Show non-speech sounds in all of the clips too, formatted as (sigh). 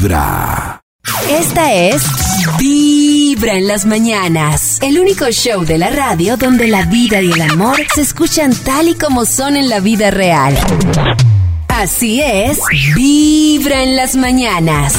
Vibra. Esta es Vibra en las mañanas, el único show de la radio donde la vida y el amor se escuchan tal y como son en la vida real. Así es, Vibra en las mañanas.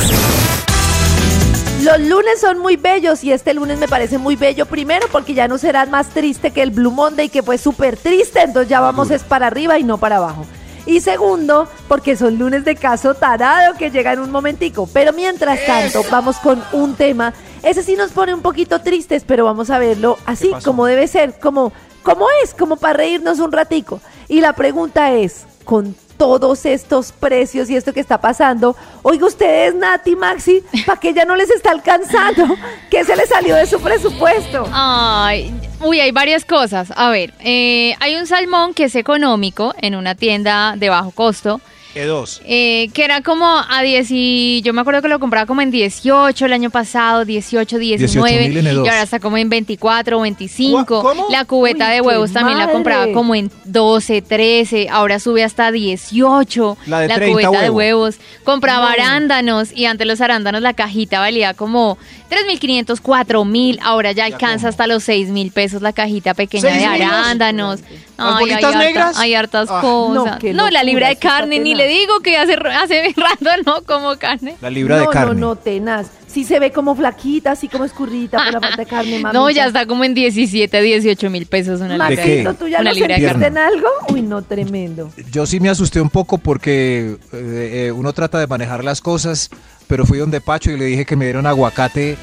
Los lunes son muy bellos y este lunes me parece muy bello. Primero porque ya no será más triste que el Blue Monday que fue súper triste, entonces ya vamos es para arriba y no para abajo. Y segundo, porque son lunes de caso tarado que llega en un momentico. Pero mientras tanto, vamos con un tema. Ese sí nos pone un poquito tristes, pero vamos a verlo así, como debe ser, como, como es, como para reírnos un ratico. Y la pregunta es, con todos estos precios y esto que está pasando, oiga ustedes, Nati, Maxi, ¿para qué ya no les está alcanzando? ¿Qué se les salió de su presupuesto? Ay, uy, hay varias cosas. A ver, eh, hay un salmón que es económico en una tienda de bajo costo. E2. eh, que era como a 10 y yo me acuerdo que lo compraba como en 18 el año pasado, 18, 19 18.000 en E2. y ahora está como en 24 o 25. ¿Cómo? La cubeta Uy, de huevos también la compraba madre. como en 12, 13, ahora sube hasta 18 La de 30 cubeta de huevo. huevos. Compraba No. arándanos y antes los arándanos la cajita valía como 3.500, 4.000, ahora ya alcanza hasta los 6.000 pesos la cajita pequeña de arándanos. ¿Las Ay, hay, harta- negras? hay hartas Ah. cosas. No, No, la libra de carne, ni le digo que hace, hace (laughs) rato no como carne. La libra no, de carne. No, no, tenaz. Sí se ve como flaquita, así como escurridita por la (laughs) falta de carne, mamita. No, ya está como en 17, 18 mil pesos una libra ¿De ¿tú ya Una lo libra de sentiste en carne. algo? Uy, no, tremendo. Yo sí me asusté un poco porque eh, eh, uno trata de manejar las cosas, pero fui donde Pacho y le dije que me dieron aguacate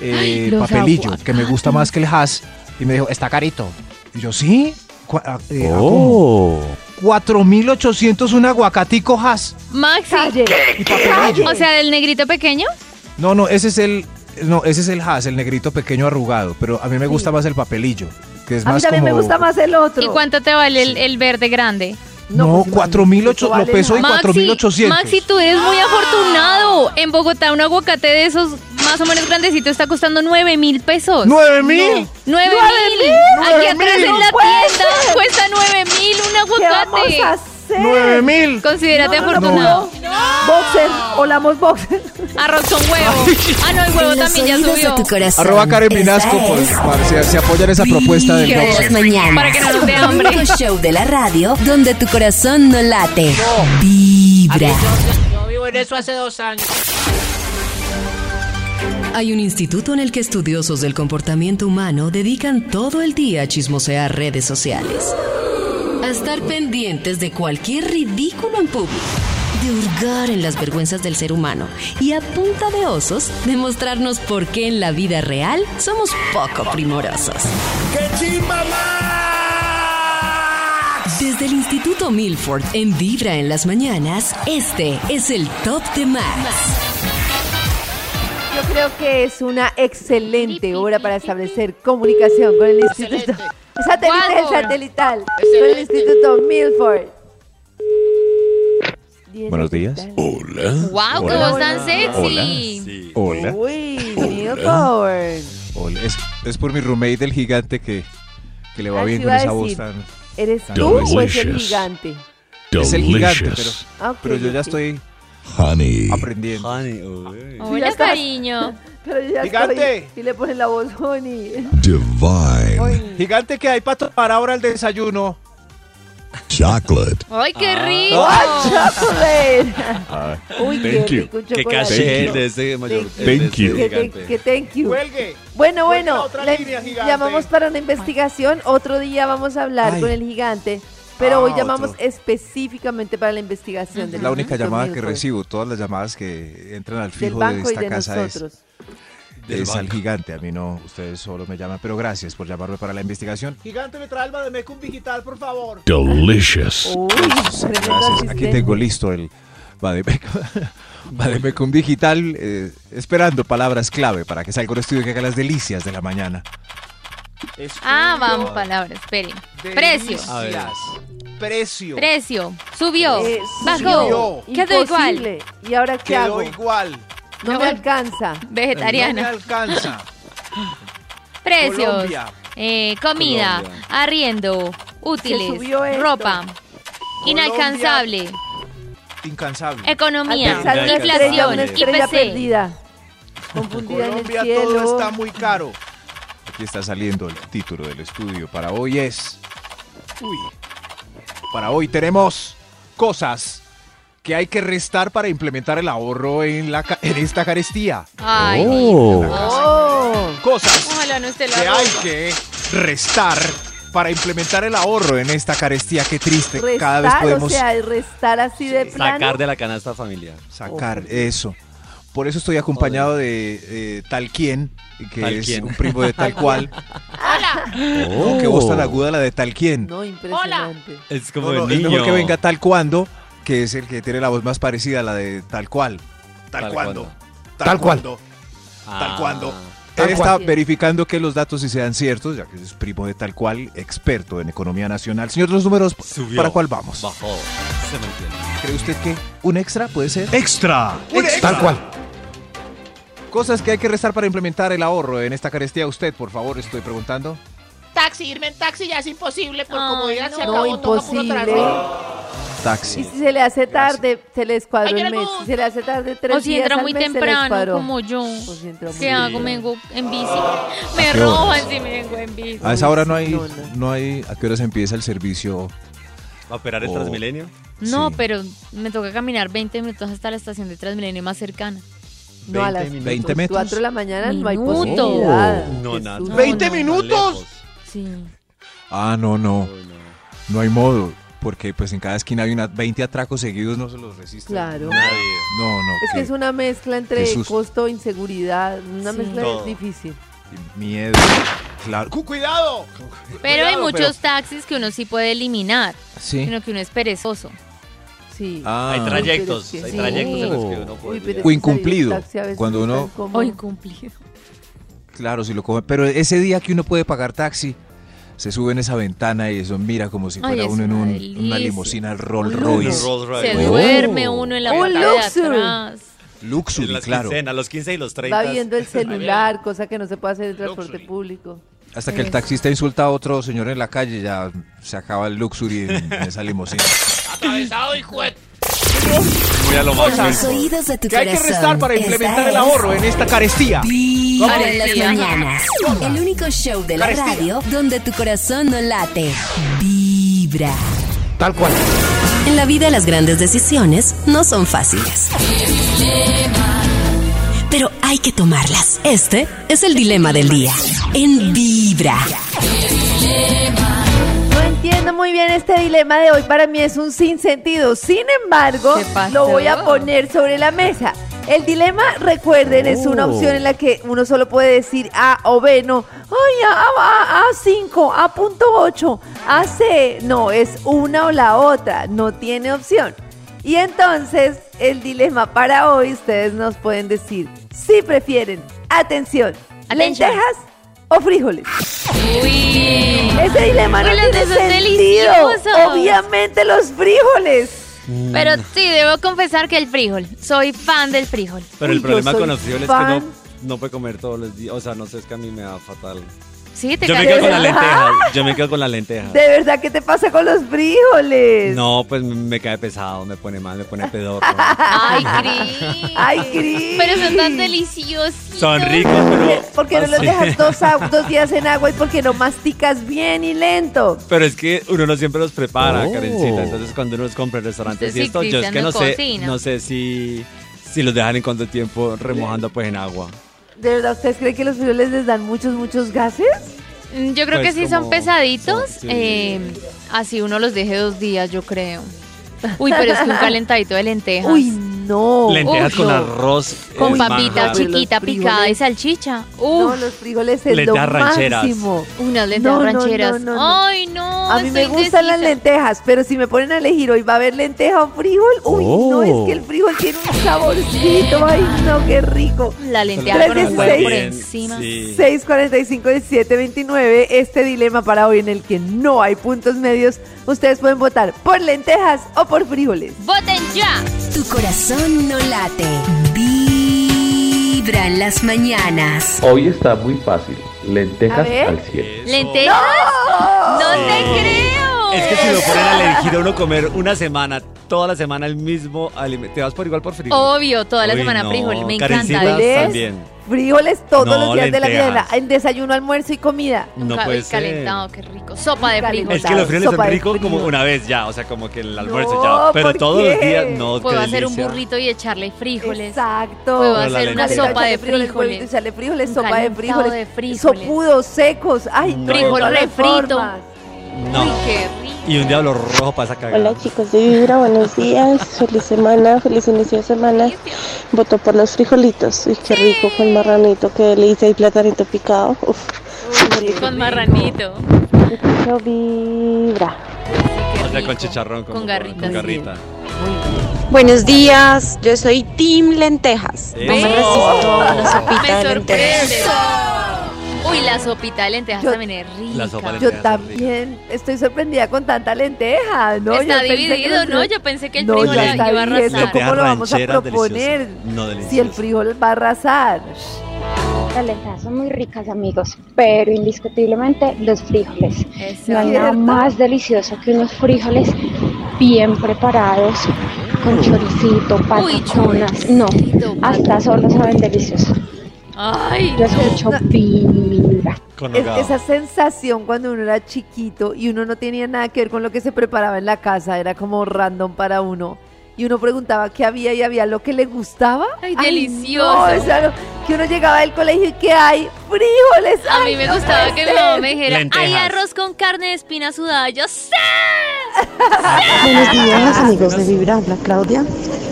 eh, Ay, papelillo, que me gusta más que el has. Y me dijo, está carito. Y yo, ¿sí? Ah, eh, ah, Oh. ¿cómo? 4.800 un aguacatico has. Maxi. Y papelillo. o sea, del negrito pequeño. No, no, ese es el... No, ese es el has, el negrito pequeño arrugado. Pero a mí me gusta más el papelillo, que es A mí más también como... me gusta más el otro. ¿Y cuánto te vale el, el verde grande? No, pues, 4.800, vale lo peso y más. 4.800. Maxi, tú eres muy afortunado. En Bogotá un aguacate de esos más o menos grandecito está costando 9 mil pesos. ¡Nueve mil! 9 mil. Aquí atrás en la tienda cuesta 9 mil un ¿Qué vamos a aguacate. Hacer? ¡Nueve mil! Considérate No, no, no, afortunado. Boxer, olamos boxer. (laughs) Arroz con huevo. Ah, no, el huevo también ya subió. de tu corazón. Arroba Karen es para si, si apoyan esa propuesta del boxer. mañanas. Para que no nos dé El hambre. show de la radio donde tu corazón no late. Vibra. Yo vivo en eso hace dos años. Hay un instituto en el que estudiosos del comportamiento humano dedican todo el día a chismosear redes sociales. A estar pendientes de cualquier ridículo en público. De hurgar en las vergüenzas del ser humano. Y a punta de osos, demostrarnos por qué en la vida real somos poco primorosos. Desde el Instituto Milford en Vibra en las mañanas, este es el Top de Max. Yo creo que es una excelente hora para establecer comunicación con el Instituto Satelital, satelital con el Instituto Milford. Buenos días. Hola. Wow, qué Hola. voz tan sexy. Hola. Uy, Milford. Hola. Es, es por mi roommate del gigante que, que le va Ah, bien con esa voz tan... ¿Eres tú o es el Delicious. gigante? Es el gigante, pero, Ah, pero yo ya estoy Honey. aprendiendo. Hola, cariño. (laughs) Pero yo ya Gigante. estoy. Y le ponen la voz, honey. Divine. Gigante que hay para tomar ahora el desayuno. Chocolate. Ay, qué rico. ¡Chocolate! Uy, qué thank you. rico un Qué chocolate. caché you. de ese mayor. Thank de you. ese Thank Que, gigante. thank- que thank you. Cuelgue. Bueno, Cuelgue bueno, otra le- línea, gigante. llamamos para una investigación. Otro día vamos a hablar Ay. con el gigante. Pero Ah, hoy llamamos otro. específicamente para la investigación del La única llamada que recibo, todas las llamadas que entran al fijo de esta de casa es, nosotros. Es al gigante. A mí no, ustedes solo me llaman, pero gracias por llamarme para la investigación. Gigante, me trae el Bademecum digital, por favor. Delicious. Uy, Gracias. Aquí tengo listo el Bademecum, (laughs) Bademecum digital, eh, esperando palabras clave para que salga un estudio que haga las delicias de la mañana. Ah, vamos, palabras. Esperen. Precio. A ver. Precio. Precio. Subió. Eh, Bajó. subió. Quedó igual. ¿Y ahora qué Quedó hago? igual. No No me alcanza. No me Vegetariana. alcanza. Precios. Colombia. Eh, comida. Colombia. Arriendo. Útiles. Ropa. Inalcanzable. incansable. Economía, inflación, una estrella IPC. perdida. Confundida en el Colombia cielo. todo está muy caro. Aquí está saliendo el título del estudio. Para hoy es. Uy. Para hoy tenemos cosas que hay que restar para implementar el ahorro en, la, ca- en esta carestía. Ay, Oh. Oh. Cosas ojalá no esté la que hay que restar para implementar el ahorro en esta carestía. Qué triste. Cada vez o podemos sea, restar así de plano. Sacar de la canasta familiar. sacar eso. Por eso estoy acompañado de eh, tal quien, que Tal es quien. un primo de tal cual. (laughs) Hola. No, que voz tan aguda la de tal quien. No, impresionante. Es como No, no, el es niño. mejor que venga tal cuando, que es el que tiene la voz más parecida a la de tal cual. Tal, Tal cuando. cuando. Tal, cuando. Ah. tal cuando. Tal Él está verificando que los datos sí sean ciertos, ya que es primo de tal cual, experto en economía nacional. Señor, los números, Subió. ¿para cuál vamos? Bajó. Se me entiende. ¿Cree usted que un extra puede ser? Extra. Un extra. Tal cual. Cosas que hay que restar para implementar el ahorro en esta carestía. Usted, por favor, estoy preguntando. Taxi, irme en taxi ya es imposible. Por comodidad se no. acabó. Imposible. transporte. Y Taxi. si se le hace tarde, se le escuadró el mes. Si se le hace tarde tres O si días entra muy mes, se le temprano, escuadró. como yo. O si entra muy ¿Qué hago? temprano. Me vengo en bici. Me roban si me vengo en bici. A esa hora no hay, no, hay. ¿A qué hora se empieza el servicio? ¿Va a operar el Oh. Transmilenio? No, Sí. pero me toca caminar 20 minutos hasta la estación de Transmilenio más cercana. No, a las 20 20 metros. 4 de la mañana no hay Minutos. posibilidad. No, Qué nada. susto. ¿20 no. minutos? Sí. Ah, no, no. No. Hay modo. Porque pues en cada esquina hay unas 20 atracos seguidos, no se los resiste. Claro. Nadie. No, no. Es que es una mezcla entre susto. costo e inseguridad. Una Sí. mezcla Todo. difícil. Miedo. Claro. ¡Cu- ¡Cuidado! Pero hay muchos taxis que uno sí puede eliminar, Sí. sino que uno es perezoso. Sí. Ah. Hay trayectos, hay sí. trayectos en los que uno Uy, puede. es O incumplido, cuando uno-. O incumplido. Claro, si lo coge. Pero ese día que uno puede pagar taxi, se sube en esa ventana y eso mira como si Ay, fuera es uno en una un- una limusina Rolls Royce. Rolls Royce. Se Oh. duerme uno en la Un parte de luxury. atrás. En Luxury, las claro. quincenas, los 15 y los 30. Va viendo el (laughs) celular, cosa que no se puede hacer en transporte Luxury. público. Hasta que el taxista insulta a otro señor en la calle, ya se acaba el luxury en, en (laughs) esa limusina. Atravesado y juez. Muy a lo. Los oídos de tu ¿Qué hay que restar para Esta implementar el es ahorro en esta carestía? En las mañanas. El único show de la Carestía. radio donde tu corazón no late. Vibra. Tal cual. En la vida las grandes decisiones no son fáciles. Pero hay que tomarlas. Este es el dilema del día. En Vibra. No entiendo muy bien este dilema de hoy. Para mí es un sinsentido. Sin embargo, lo voy a poner sobre la mesa. El dilema, recuerden, es una Oh. opción en la que uno solo puede decir A o B, no. Ay, A, A, A5, A.8, AC. No, es una o la otra. No tiene opción. Y entonces, el dilema para hoy, ustedes nos pueden decir si prefieren, atención, Atención. lentejas o frijoles. Uy. Ese dilema no Uy, los tiene dos son sentido. deliciosos. Obviamente los frijoles. Pero sí, debo confesar que el frijol. Soy fan del frijol. Pero el yo problema soy con los frijoles es fan. que no, no puede comer todos los días. O sea, no sé, es que a mí me da fatal. Sí, te Yo me quedo con las lentejas. (laughs) Yo me quedo con las lentejas. De verdad, ¿qué te pasa con los frijoles? No, pues me- cae pesado, me pone mal, me pone pedorro. (laughs) Ay, Cris. Ay, Cris. Pero son tan deliciosos. Son ricos, pero. ¿Por qué no los dejas (laughs) dos, días en agua y por qué no masticas bien y lento? Pero es que uno no siempre los prepara, Oh. Karencita. Entonces, cuando uno los compra en restaurantes Usted y sí, esto, yo es que no no sé, no sé si, si los dejan en cuánto tiempo remojando pues en agua. ¿De verdad ustedes creen que los frijoles les dan muchos, muchos gases? Mm, Yo creo Pues que sí son pesaditos. sí. eh, así uno los deje dos días, yo creo. Uy, pero es que un (laughs) calentadito de lentejas. Uy, no. Lentejas con no. arroz. con es papita chiquita picada y salchicha. No, los frijoles es lo Lentejas rancheras. máximo. unas lentejas No, no, rancheras. no, no, no. Ay, no. A mí me estoy gustan las indecisa. lentejas, pero si me ponen a elegir hoy va a haber lenteja o frijol, uy, no, es Oh. que el frijol tiene un saborcito, ay, no, qué rico. La lenteja con un 316. huevo por encima. sí. 645 y 729, este dilema para hoy en el que no hay puntos medios, ustedes pueden votar por lentejas o por frijoles. ¡Voten ya! Tu corazón no late. Vibra en las mañanas. Hoy está muy fácil. Lentejas al 100. ¿Lentejas? ¡No, te creo! Es que si lo ponen a elegir a uno comer una semana toda la semana el mismo alimento. ¿Te vas por igual por frijol? Obvio, toda la Uy, semana no, frijol. Me encanta. ¿Frijoles? también. Frijoles todos No, los días de la vida, lentejas. en desayuno, almuerzo y comida. No Ca- puede ser. calentado, qué rico. Sopa de Calentado. frijol. Es que los frijoles Sopa son ricos como una vez ya, o sea, como que el almuerzo No, ya. Pero ¿por todos los días, no, qué Puedo hacer un burrito y echarle frijoles. Exacto. Puedo Pero hacer una sopa de frijoles, frijoles. echarle frijoles, Un sopa de frijoles, de frijoles. sopudos secos, ay, No. no, de No. Uy, qué rico. Y un diablo rojo pasa cagado. Hola chicos de Vibra, buenos días, feliz semana, feliz inicio de semana. Voto por los frijolitos, uy qué rico con marranito, qué delicia y platanito picado. Uf, Con marranito. escucho Vibra. Qué O sea, con chicharrón, como Con garritas. Con garrita. Buenos días, yo soy Team Lentejas. No me resisto a la sopita Me de lentejas. Uy, la sopita de lentejas Yo- también es rica. La sopa de Yo es también estoy sorprendida con tanta lenteja, ¿no? Yo Está pensé que dividido, ¿no? Yo pensé que el No, frijol ya iba a arrasar. ¿cómo lo vamos a proponer? No Si el frijol va a arrasar. Las lentejas son muy ricas, amigos, pero indiscutiblemente los frijoles. Eso. No hay nada más delicioso que unos frijoles bien preparados, con choricito, pataconas. No, hasta solo saben delicioso. Ay, Yo Es- esa sensación cuando uno era chiquito y uno no tenía nada que ver con lo que se preparaba en la casa, era como random para uno. Y uno preguntaba qué había y había lo que le gustaba. Ay, delicioso. o sea, no, que uno llegaba del colegio y ¿qué hay? ¡Frijoles! a ¡Ay, mí me no gustaba que mi mamá me dijera, hay Lentejas. arroz con carne de espina sudada. Yo sé. Buenos días amigos de Vibra, habla Claudia.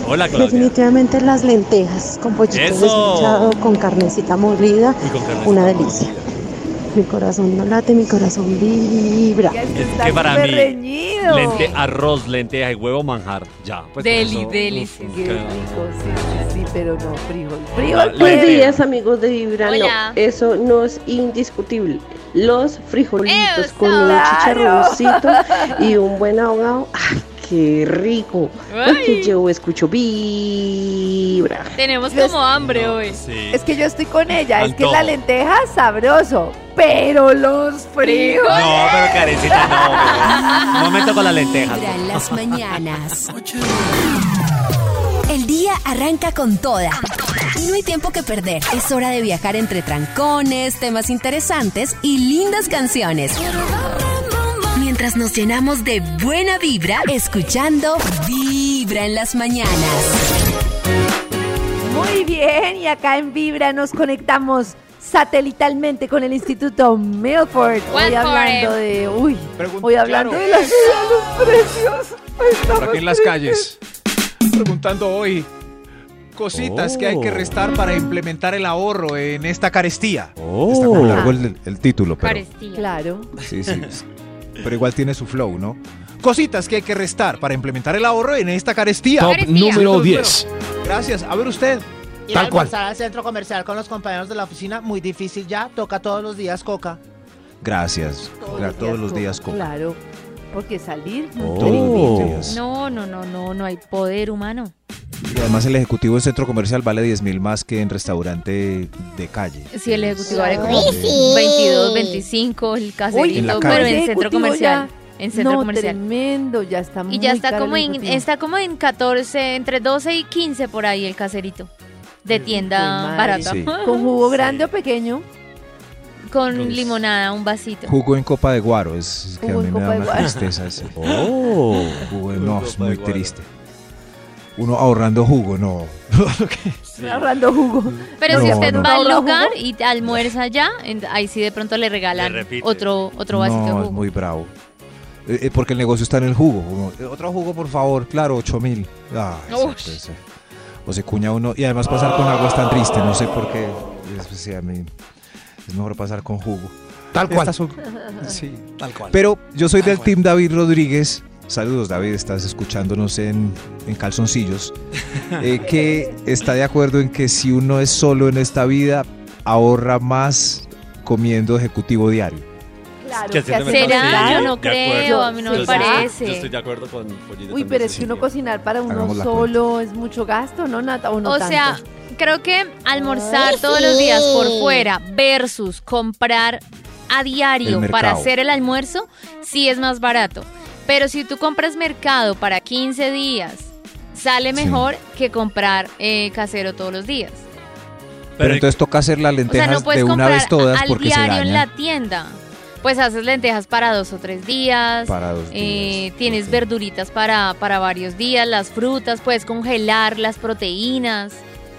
Hola, Claudia. Definitivamente las lentejas con pollito desmechado, con carnecita molida, Y con carne una delicia. Mi corazón no late, mi corazón vibra. Es que para mí, reñido. Lente, arroz, lenteja y huevo manjar. Ya. Pues Deli, eso, deli, uf, sí, Qué qué- rico, sí, sí, pero no, frijol. Frijol. Buenos días amigos de Vibra, Hola. no, eso no es indiscutible. Los frijolitos Eso. con un Claro. chicharroncito y un buen ahogado, ¡ay, qué rico! Porque yo escucho Vibra. Tenemos Yo como hambre hoy. Sí. Es que yo estoy con ella, es que la lenteja sabroso, pero los frijoles. No, pero carecita, no. Momento (laughs) con las lentejas. Vibra en las mañanas. (laughs) El día arranca con toda. Y no hay tiempo que perder. Es hora de viajar entre trancones, temas interesantes y lindas canciones. Mientras nos llenamos de buena vibra, escuchando Vibra en las mañanas. Muy bien, y acá en Vibra nos conectamos satelitalmente con el Instituto Milford. Hoy hablando de. Uy, hoy hablando de las los precios. Por aquí en las calles. Preguntando hoy cositas que hay que Oh. restar para implementar el ahorro en esta carestía. Oh. Está como largo el, el título, pero. Carestía. Claro. Sí, sí. Pero igual tiene su flow, ¿no? Cositas que hay que restar para implementar el ahorro en esta carestía. Top Carestía. número 10. Gracias. A ver usted. Ir Tal a cual. al centro comercial con los compañeros de la oficina, muy difícil ya. Toca todos los días coca. Gracias. Gra- Todos los días con. Claro. Porque salir. no Oh. No, no, no, no, no hay poder humano. Y además el ejecutivo en centro comercial vale 10 mil más que en restaurante de calle. Si el ejecutivo vale como 22, 25, el En la caserito, calle. pero en centro comercial. ya- En centro no, comercial. tremendo, ya está muy Y ya está como en, está como en 14, entre 12 y 15 por ahí el caserito. De tienda barata. Sí. ¿Con jugo grande o pequeño? Con limonada, un vasito. Jugo en copa de guaro, es que a mí me da una guaro. tristeza ese. (laughs) Oh. Jugo, En no, es muy triste. Uno ahorrando jugo, no. (laughs) Ahorrando jugo. Pero No, si usted no. va al ¿Ahorra lugar y almuerza ya, ahí sí de pronto le regalan Le otro, otro vasito de no, jugo. es muy bravo. Eh, eh, porque el negocio está en el jugo. Uno, eh, otro jugo, por favor. Claro, 8 mil. Ah. O se cuña uno. Y además pasar con agua es tan triste. No sé por qué. Es, sí, a mí es mejor pasar con jugo. Tal cual. Estas son- (laughs) sí. Tal cual. Pero yo soy del team David Rodríguez. Saludos, David, estás escuchándonos en, en calzoncillos. (laughs) eh, que está de acuerdo en que si uno es solo en esta vida, ahorra más comiendo ejecutivo diario. Claro, Que ¿Será? Yo no creo, a mí no me Yo parece. Yo estoy de acuerdo con Pollito Uy, pero es que uno cocinar para uno Hagamos solo es mucho gasto, ¿no, Nata? ¿O, no O sea? Creo que almorzar todos los días por fuera versus comprar a diario para hacer el almuerzo, sí es más barato. Pero si tú compras mercado para 15 días, sale mejor que comprar eh, casero todos los días. Pero entonces toca hacer las O sea, lentejas no puedes de una comprar vez todas al porque se diario en la dañan. tienda. Pues haces lentejas para dos o tres días. Para dos eh, tienes verduritas para, para varios días, las frutas, puedes congelar las proteínas.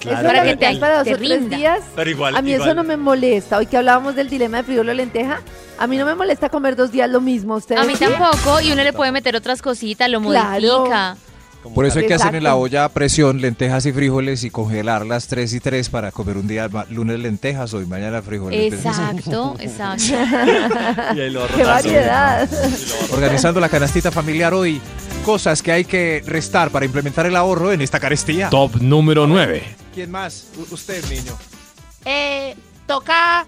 Eso para que te, para dos te o tres rinda. días. Pero igual, a mí eso no me molesta. Hoy que hablábamos del dilema de frijol o lenteja, a mí no me molesta comer dos días lo mismo. ¿Ustedes A mí sí? tampoco, y uno le puede meter otras cositas, lo Claro. modifica. Por eso hay que hacer en la olla a presión lentejas y frijoles y congelarlas tres y tres para comer un día lunes lentejas hoy mañana frijoles. Exacto, exacto. (laughs) Y ahí lo ¡Qué variedad! Organizando la canastita familiar hoy, cosas que hay que restar para implementar el ahorro en esta carestía. Top número 9. ¿Quién más? U- usted, niño. Eh, toca.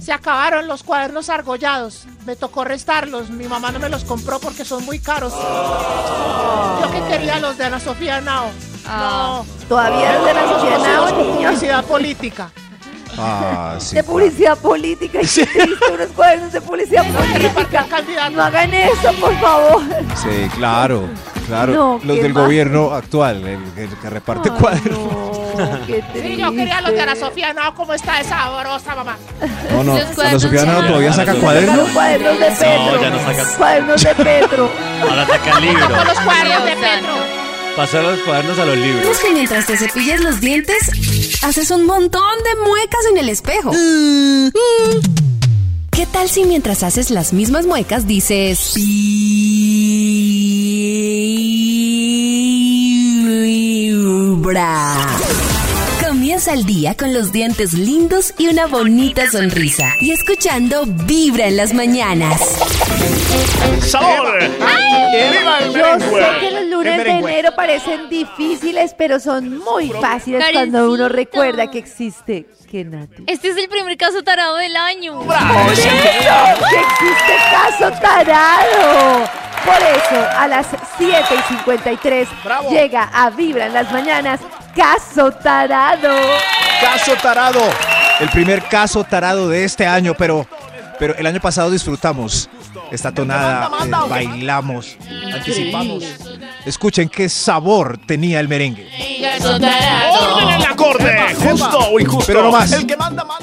Se acabaron los cuadernos argollados. Me tocó restarlos. Mi mamá no me los compró porque son muy caros. Yo que quería los de Ana Sofía Nao. Ah. No. Todavía es de sociedad, Los niño. publicidad política. Ah, sí. De publicidad política. Y qué triste, unos cuadernos de publicidad política. No hagan eso, por favor. Sí, claro, claro. No, los del mal. gobierno actual, el, el que reparte Ay, cuadernos. no, qué (laughs) Sí, yo quería los de Ana. Sofía Nao. ¿Cómo está esa sabrosa, mamá? No, no, Ana cuadernos Sofía ya- todavía saca cuadernos. Cuadernos de Petro. ya no sacan. Cuadernos de Petro. Ahora saca libros. Con los cuadernos de. Petro. Pasar los cuadernos a los libros. Es que mientras te cepillas los dientes, haces un montón de muecas en el espejo. ¿Qué tal si mientras haces las mismas muecas dices... Vibra"? Comienza el día con los dientes lindos y una bonita sonrisa. Y escuchando Vibra en las mañanas. ¡Sabor! ¡Viva el Yo sé que los lunes de merengue. enero parecen difíciles, pero son muy fáciles cuando uno recuerda que existe. ¿Qué, Nati? Este es el primer caso tarado del año. ¡Que existe caso tarado! Por eso, a las 7 y 53 llega a Vibra en las mañanas Caso Tarado. Caso tarado. El primer caso tarado de este año, pero, pero el año pasado disfrutamos esta tonada, eh, bailamos, anticipamos. Escuchen qué sabor tenía el merengue. ¡Orden en el acorde! ¡Justo o injusto! Pero no más.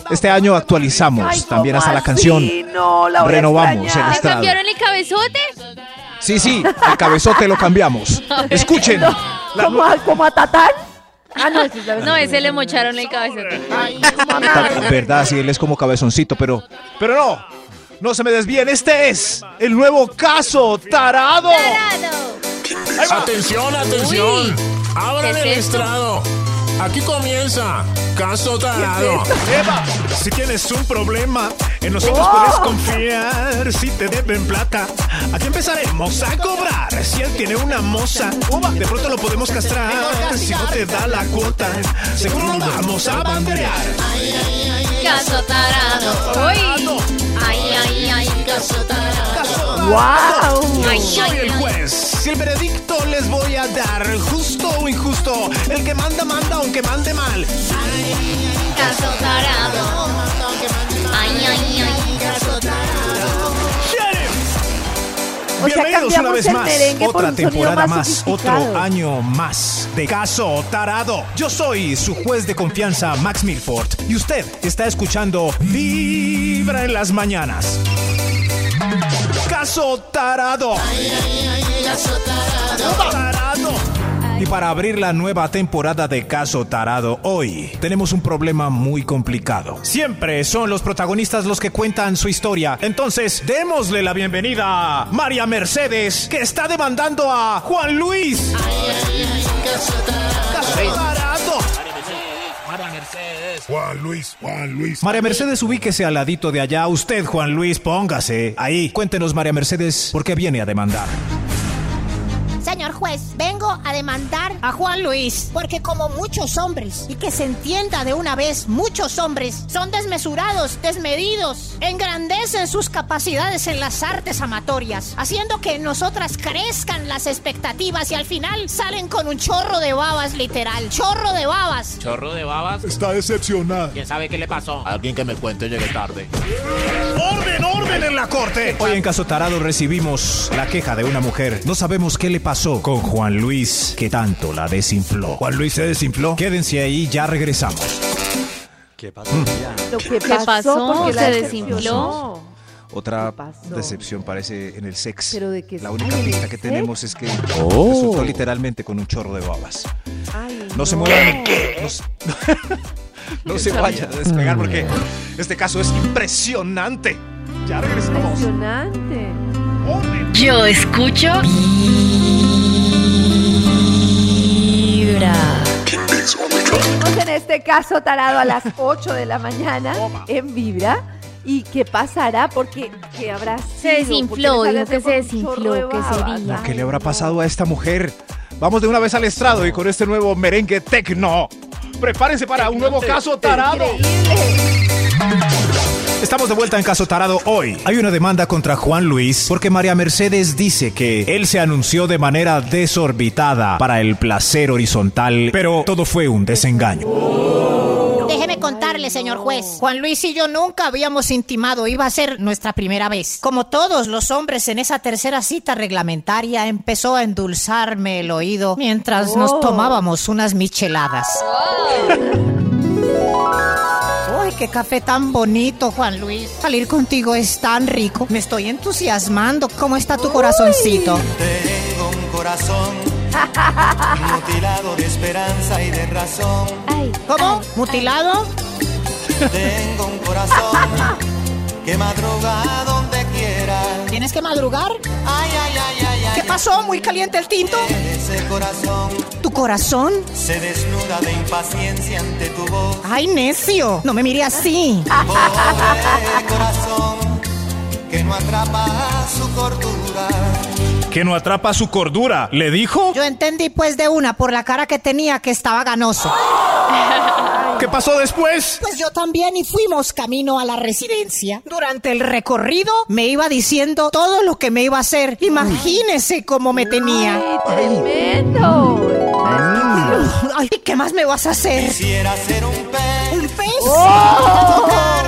Este año actualizamos Ay, también ¿cómo hasta la canción. No, la Renovamos el ¿Le estrado. cambiaron el cabezote? Sí, sí, el cabezote lo cambiamos. Escuchen. No, ¿Como, a, como a Tatán? Ah, no, ese es la No, ese le mocharon el cabezote. Ta- Verdad, sí, él es como cabezoncito, pero. Pero no. No se me desvíen. Este es el nuevo caso tarado. Atención, atención. Abran ¿Qué el es estrado. Aquí comienza Caso Tarado. Eva, si tienes un problema, en nosotros Oh. puedes confiar. Si te deben plata, aquí empezaremos a cobrar. Si él tiene una moza, de pronto lo podemos castrar. Si no te da la cuota, seguro lo vamos a banderear. Caso tarado. Uy. Ay, ay, ay. ¡Wow! Ay, Soy el juez. Si el veredicto les voy a dar, justo o injusto, el que manda, manda, aunque mande mal. Caso tarado. Ay, ay, ay, caso tarado. O sea, Bienvenidos una vez más. Otra temporada más más, otro año más de caso tarado. Yo soy su juez de confianza, Max Milford, y usted está escuchando Vibra en las mañanas. Caso tarado. Tarado. Y para abrir la nueva temporada de Caso Tarado, hoy tenemos un problema muy complicado. Siempre son los protagonistas los que cuentan su historia. Entonces, démosle la bienvenida a María Mercedes, que está demandando a Juan Luis. Caso Tarado. Juan Luis, Juan Luis. María Mercedes, ubíquese al ladito de allá. Usted, Juan Luis, póngase ahí. Cuéntenos, María Mercedes, por qué viene a demandar. Señor juez, vengo a demandar a Juan Luis porque como muchos hombres, y que se entienda de una vez, muchos hombres son desmesurados, desmedidos, engrandecen sus capacidades en las artes amatorias, haciendo que en nosotras crezcan las expectativas y al final salen con un chorro de babas literal, chorro de babas. Chorro de babas. Está decepcionada. ¿Quién sabe qué le pasó? Alguien que me cuente, llegué tarde. ¡Orden, orden en la corte! Hoy en Caso Tarado recibimos la queja de una mujer. No sabemos qué le pasó con Juan Luis, que tanto la desinfló. Juan Luis se desinfló. Quédense ahí, ya regresamos. ¿Qué pasó? Lo que ¿Qué pasó? ¿Se desinfló? Otra ¿Qué pasó? decepción parece en el sex. ¿Pero de qué La única Ay, ¿en pista que tenemos es que Oh. resultó literalmente con un chorro de babas. Ay, No se muevan. No, se- (laughs) no se vayan a despegar porque este caso es impresionante. Ya regresamos. Impresionante. Yo escucho Vibra. Seguimos en este caso tarado a las (laughs) 8 de la mañana en Vibra. ¿Y qué pasará? Porque ¿qué habrá Se sido? ¿Por qué desinfló, le dijo que se desinfló, chorro de ¿qué babas? sería? ¿Qué le habrá pasado a esta mujer? Vamos de una vez al estrado y con este nuevo merengue tecno. Prepárense para un nuevo caso tarado. Increíble. Estamos de vuelta en Caso Tarado hoy. Hay una demanda contra Juan Luis porque María Mercedes dice que él se anunció de manera desorbitada para el placer horizontal, pero todo fue un desengaño. Déjeme contarle, señor juez. Juan Luis y yo nunca habíamos intimado, iba a ser nuestra primera vez. Como todos los hombres en esa tercera cita reglamentaria, empezó a endulzarme el oído mientras nos Oh. tomábamos unas micheladas. ¡Ay, qué café tan bonito, Juan Luis! Salir contigo es tan rico. Me estoy entusiasmando. ¿Cómo está tu corazoncito? Tengo un corazón (laughs) mutilado de esperanza y de razón. ¿Cómo? ¿Mutilado? Tengo un corazón que madruga donde quiera. ¿Tienes que madrugar? Ay, ay, ay, ay, ay. ¿Qué pasó? ¿Muy caliente el tinto? Ese corazón ¿Tu corazón? se desnuda de impaciencia ante tu voz. ¡Ay, necio! No me mire así. Pobre corazón que no atrapa su cordura. Que no atrapa su cordura, ¿le dijo? Yo entendí pues de una por la cara que tenía que estaba ganoso. (laughs) ¿Qué pasó después? Pues yo también y fuimos camino a la residencia. Durante el recorrido me iba diciendo todo lo que me iba a hacer. Imagínese cómo me tenía. ¡Ay, tremendo! Ay, ¿qué más me vas a hacer? Quisiera ser un pez. ¿Un pez? Tocar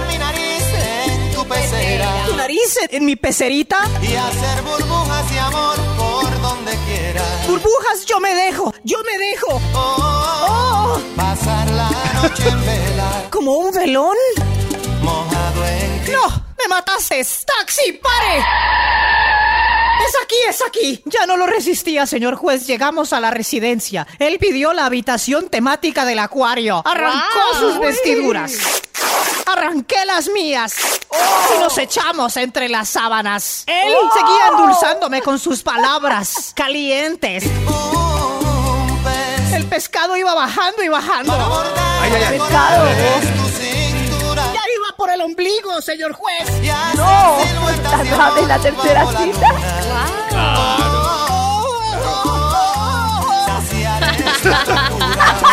¿Tu nariz en, mi pecerita? Y hacer burbujas de amor por donde quiera. Burbujas, yo me dejo, yo me dejo. Oh, pasar la noche en vela. ¿Como un velón? Mojado en ti. ¡No! ¡Me mataste! ¡Taxi, pare! Es aquí, es aquí. Ya no lo resistía, señor juez. Llegamos a la residencia. Él pidió la habitación temática del acuario. Arrancó Wow. sus vestiduras. Arranqué las mías. Y nos echamos entre las sábanas. Él seguía endulzándome con sus palabras calientes. El pescado iba bajando y bajando. Ay, ay, ay. Pescado. Ya iba por el ombligo, señor juez. No, siluetas de ¿estás en la tercera cita? Saciar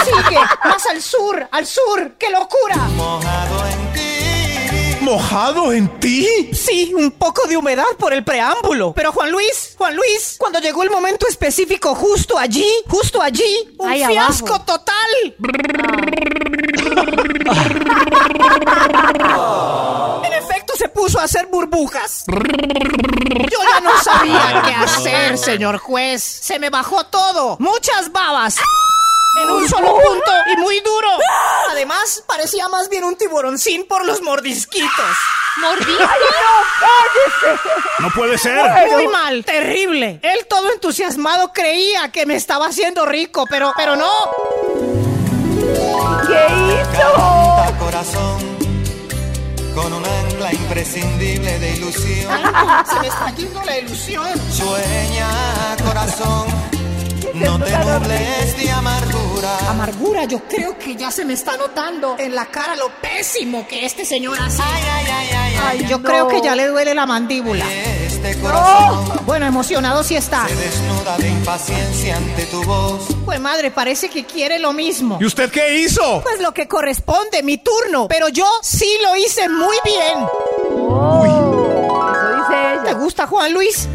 Sigue, más al sur, al sur. ¡Qué locura! Mojado en ti. ¿Mojado en ti? Sí, un poco de humedad por el preámbulo. Pero Juan Luis, Juan Luis, cuando llegó el momento específico justo allí, justo allí, un Ahí fiasco abajo. total. (laughs) En efecto, se puso a hacer burbujas. Yo ya no sabía qué hacer, señor juez. Se me bajó todo. Muchas babas. En un solo punto y muy duro. Además, parecía más bien un tiburoncín por los mordisquitos. ¿Mordisco? No puede ser. Muy mal, terrible. Él todo entusiasmado creía que me estaba haciendo rico, pero, pero no. ¿Qué hizo? Canta corazón con un ancla imprescindible de ilusión. Se me está yendo la ilusión. Sueña corazón, no te nubles de amargura. Amargura, yo creo que ya se me está notando en la cara lo pésimo que este señor hace. Ay, ay, ay, ay, ay. Yo no. creo que ya le duele la mandíbula. Este corazón Bueno, emocionado sí está. se desnuda de impaciencia ante tu voz. Pues madre, parece que quiere lo mismo. ¿Y usted qué hizo? Pues lo que corresponde, mi turno. Pero yo sí lo hice muy bien. Gusta Juan Luis?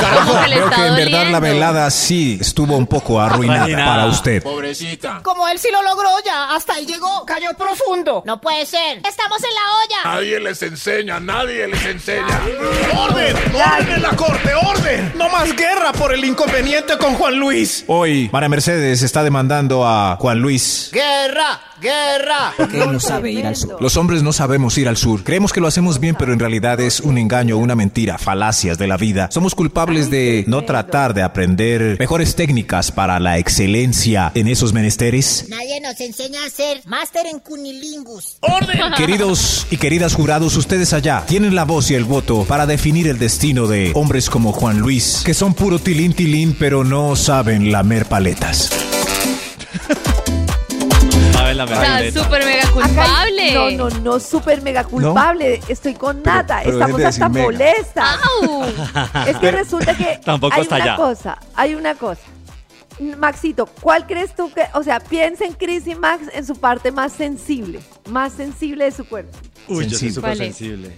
Carajo, que le veo está que en verdad la velada sí estuvo un poco arruinada Arruinada. para usted. Pobrecita. Como él sí lo logró ya, hasta ahí llegó, cayó profundo. No puede ser. Estamos en la olla. Nadie les enseña, nadie les enseña. ¡Orden! ¡Orden en la corte! ¡Orden! ¡No más guerra por el inconveniente con Juan Luis! Hoy, María Mercedes está demandando a Juan Luis. Guerra, guerra. Porque él no sabe ir al sur. Los hombres no sabemos ir al sur. Creemos que lo hacemos bien, pero en realidad es un engaño, una mentira, falacias de la vida. Somos culpables de no tratar de aprender mejores técnicas para la excelencia en esos menesteres. Nadie nos enseña a ser máster en cunilingus. (laughs) Queridos y queridas jurados, ustedes allá tienen la voz y el voto para definir el destino de hombres como Juan Luis, que son puro tilín tilín, pero no saben lamer paletas. Sabe la O sea, súper mega Acá- culpable. No, no, no, súper mega culpable. Estoy con nata. pero Estamos dejen de hasta decir mega. molestas. Au. (laughs) Es que resulta que (laughs) Tampoco hay hasta una allá. cosa, hay una cosa. Maxito, ¿cuál crees tú que, o sea, piensa en Chris y Max en su parte más sensible, más sensible de su cuerpo? Uy, yo soy Sensible. súper ¿Cuál es? sensible.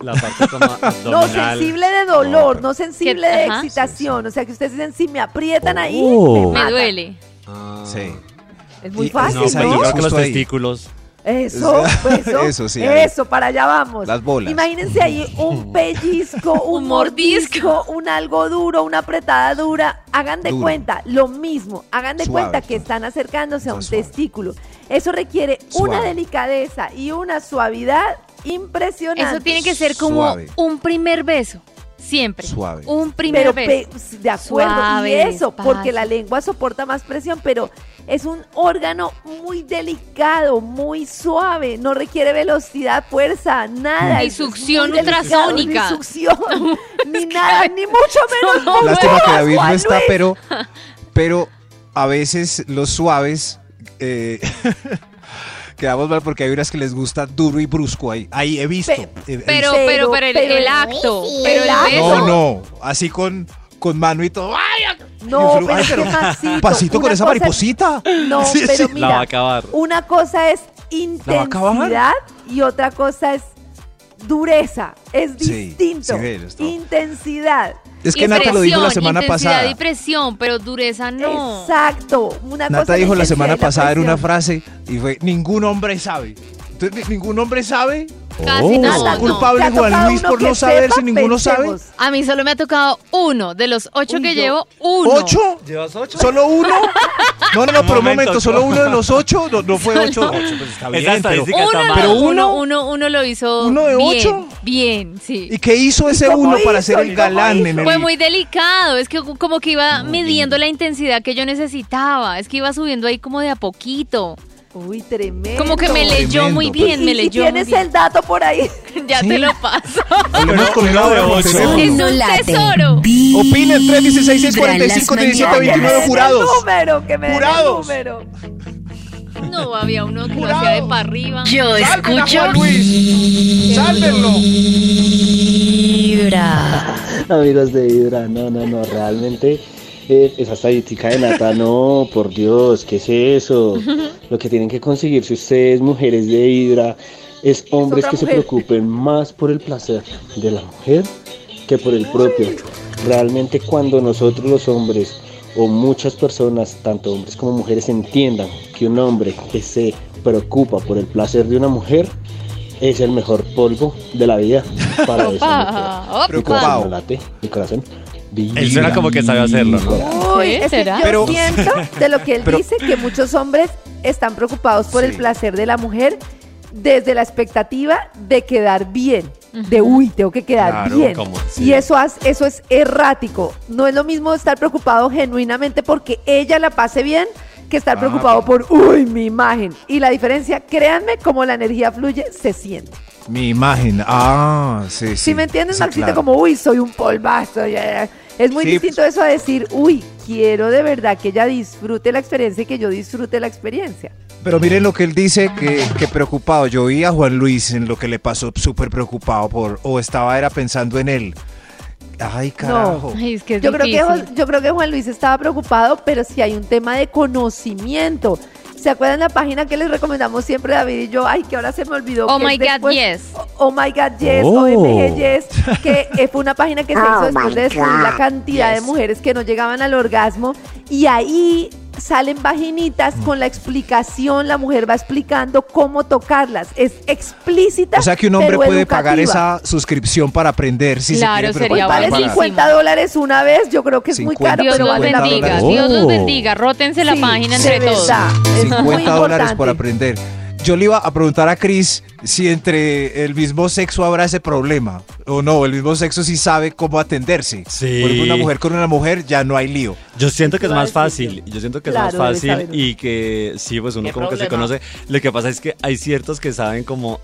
La parte como (laughs) No, abdominal. sensible de dolor, no, sensible Que- de ajá. excitación. O sea, que ustedes dicen, si me aprietan ahí, Oh. me Me matan. duele. Ah. Sí. Es muy Y- fácil, No, yo creo que los ahí. testículos. Eso, pues, eso, (laughs) Eso sí, eso, para allá vamos. Las bolas. Imagínense ahí un (laughs) pellizco, un, Un mordisco, un algo duro, una apretada dura. Hagan de Duro. cuenta, lo mismo. Hagan de Suave. cuenta que están acercándose a un Suave. testículo. Eso requiere una delicadeza y una suavidad impresionante. Eso tiene que ser como Suave. un primer beso. Siempre. Suave. Un primer pero beso. de acuerdo Suave, y eso despacio. porque la lengua soporta más presión pero es un órgano muy delicado muy suave no requiere velocidad fuerza nada Ni succión ultrasónica. ni succión (laughs) ni nada ni mucho (laughs) menos No, Lástima que David no está, pero, (laughs) pero a veces los suaves eh, quedamos mal porque hay unas que les gusta duro y brusco ahí. Ahí he visto. Pe- he- he Pero, pero, pero el, pero- el acto, Sí, pero el beso. No, no, así con, con mano y todo. ¡Ay! No Ay, pero es que pero Maxito, pasito con esa es- mariposita. no (laughs) Sí, pero sí. La va a mira acabar. una cosa es intensidad y otra cosa es dureza es Sí, distinto intensidad Es que Y Nata lo dijo la semana intensidad pasada. y presión, pero dureza no. Exacto. Una Nata cosa dijo la semana la pasada en una frase y fue, ningún hombre sabe. Entonces, ni- ningún hombre sabe. Casi no, ¿Es no. culpable ¿Te ha Juan Luis por no saber sepa? si ninguno sabe? Pensemos. A mí solo me ha tocado uno de los ocho Uy, que yo- llevo, uno. ¿Ocho? ¿Llevas ocho? ¿Solo uno? (laughs) No, no, no, Un pero un momento, momento, ¿solo uno de los ocho? No, no fue ocho. Solo- Ocho, pues está Esa bien, pero- está Uno. Pero uno, uno- uno, lo hizo ¿Uno de bien, ocho? bien, sí. ¿Y qué hizo ese uno para hizo? ser ¿Y el galán en el... Fue muy delicado, es que como que iba midiendo la intensidad que yo necesitaba, es que iba subiendo ahí como de a poquito. Uy, tremendo. Como que me leyó Tremendo. muy bien, Y me si leyó muy tienes bien. el dato por ahí. (laughs) Ya Sí. te lo paso. (laughs) Con por. Es un tesoro. Opinen, 3, 16, 6, Vibra en 45, las 17, mañanas. 29 Que me den jurados. El número, que me den el Jurados. número. No, había uno que lo hacía de para arriba. Yo Salven a escucho Juan Luis. Sálvenlo. Vibra. Amigos de Hidra, no, no, no, realmente eh, esa estadística de Nata, no, por Dios, ¿qué es eso? (laughs) Lo que tienen que conseguir si ustedes, mujeres de Hidra, es hombres que se preocupen más por el placer de la mujer que por el propio. Realmente cuando nosotros los hombres o muchas personas, tanto hombres como mujeres, entiendan que un hombre que se preocupa por el placer de una mujer es el mejor polvo de la vida para (laughs) esa mujer. Opa, opa. Mi Preocupado. corazón no late, mi corazón. Él suena como que sabe hacerlo, ¿no? Uy, es yo Pero- siento de lo que él (laughs) Pero- dice que muchos hombres están preocupados por el placer de la mujer desde la expectativa de quedar bien. De uy, tengo que quedar Claro, bien. como- Y sí. eso, haz- eso es errático. No es lo mismo estar preocupado genuinamente porque ella la pase bien que estar Ah, preocupado por uy, mi imagen. Y la diferencia, créanme, como la energía fluye, se siente. Mi imagen. Ah, sí, sí. Si me entiendes, Sí, Maxito, claro. como, uy, soy un polvazo. ya. Es muy Sí, distinto eso a decir, uy, quiero de verdad que ella disfrute la experiencia y que yo disfrute la experiencia. Pero miren lo que él dice, que, que preocupado. Yo vi a Juan Luis en lo que le pasó, súper preocupado por, o estaba era pensando en él. Ay, carajo. Ay, es que es Yo creo que, yo creo que Juan Luis estaba preocupado, pero sí hay un tema de conocimiento. ¿Se acuerdan la página que les recomendamos siempre, David y yo? Ay, que ahora se me olvidó. Oh que my God, yes. Oh my God, yes. Oh. OMG, yes. Que (laughs) eh, fue una página que se Oh hizo después my de descubrir la God, cantidad de yes. mujeres que no llegaban al orgasmo. Y ahí salen vaginitas con la explicación. La mujer va explicando cómo tocarlas. Es explícita. O sea que un hombre puede pagar esa suscripción para aprender si Claro, se quiere sería preocupar Vale para- buenísimo. 50 dólares una vez. Yo creo que es muy 50 caro, Dios pero los vale la bendiga. Dios los bendiga. Rótense la Sí, página entre todos. verdad, es muy 50 dólares por aprender. Yo le iba a preguntar a Chris si entre el mismo sexo habrá ese problema o no, el mismo sexo sí sabe cómo atenderse. Sí. Por ejemplo, una mujer con una mujer ya no hay lío. Yo siento que es más fácil. Yo siento que Claro, es más fácil y que sí, pues uno ¿Qué como que se conoce. Lo que pasa es que hay ciertos que saben como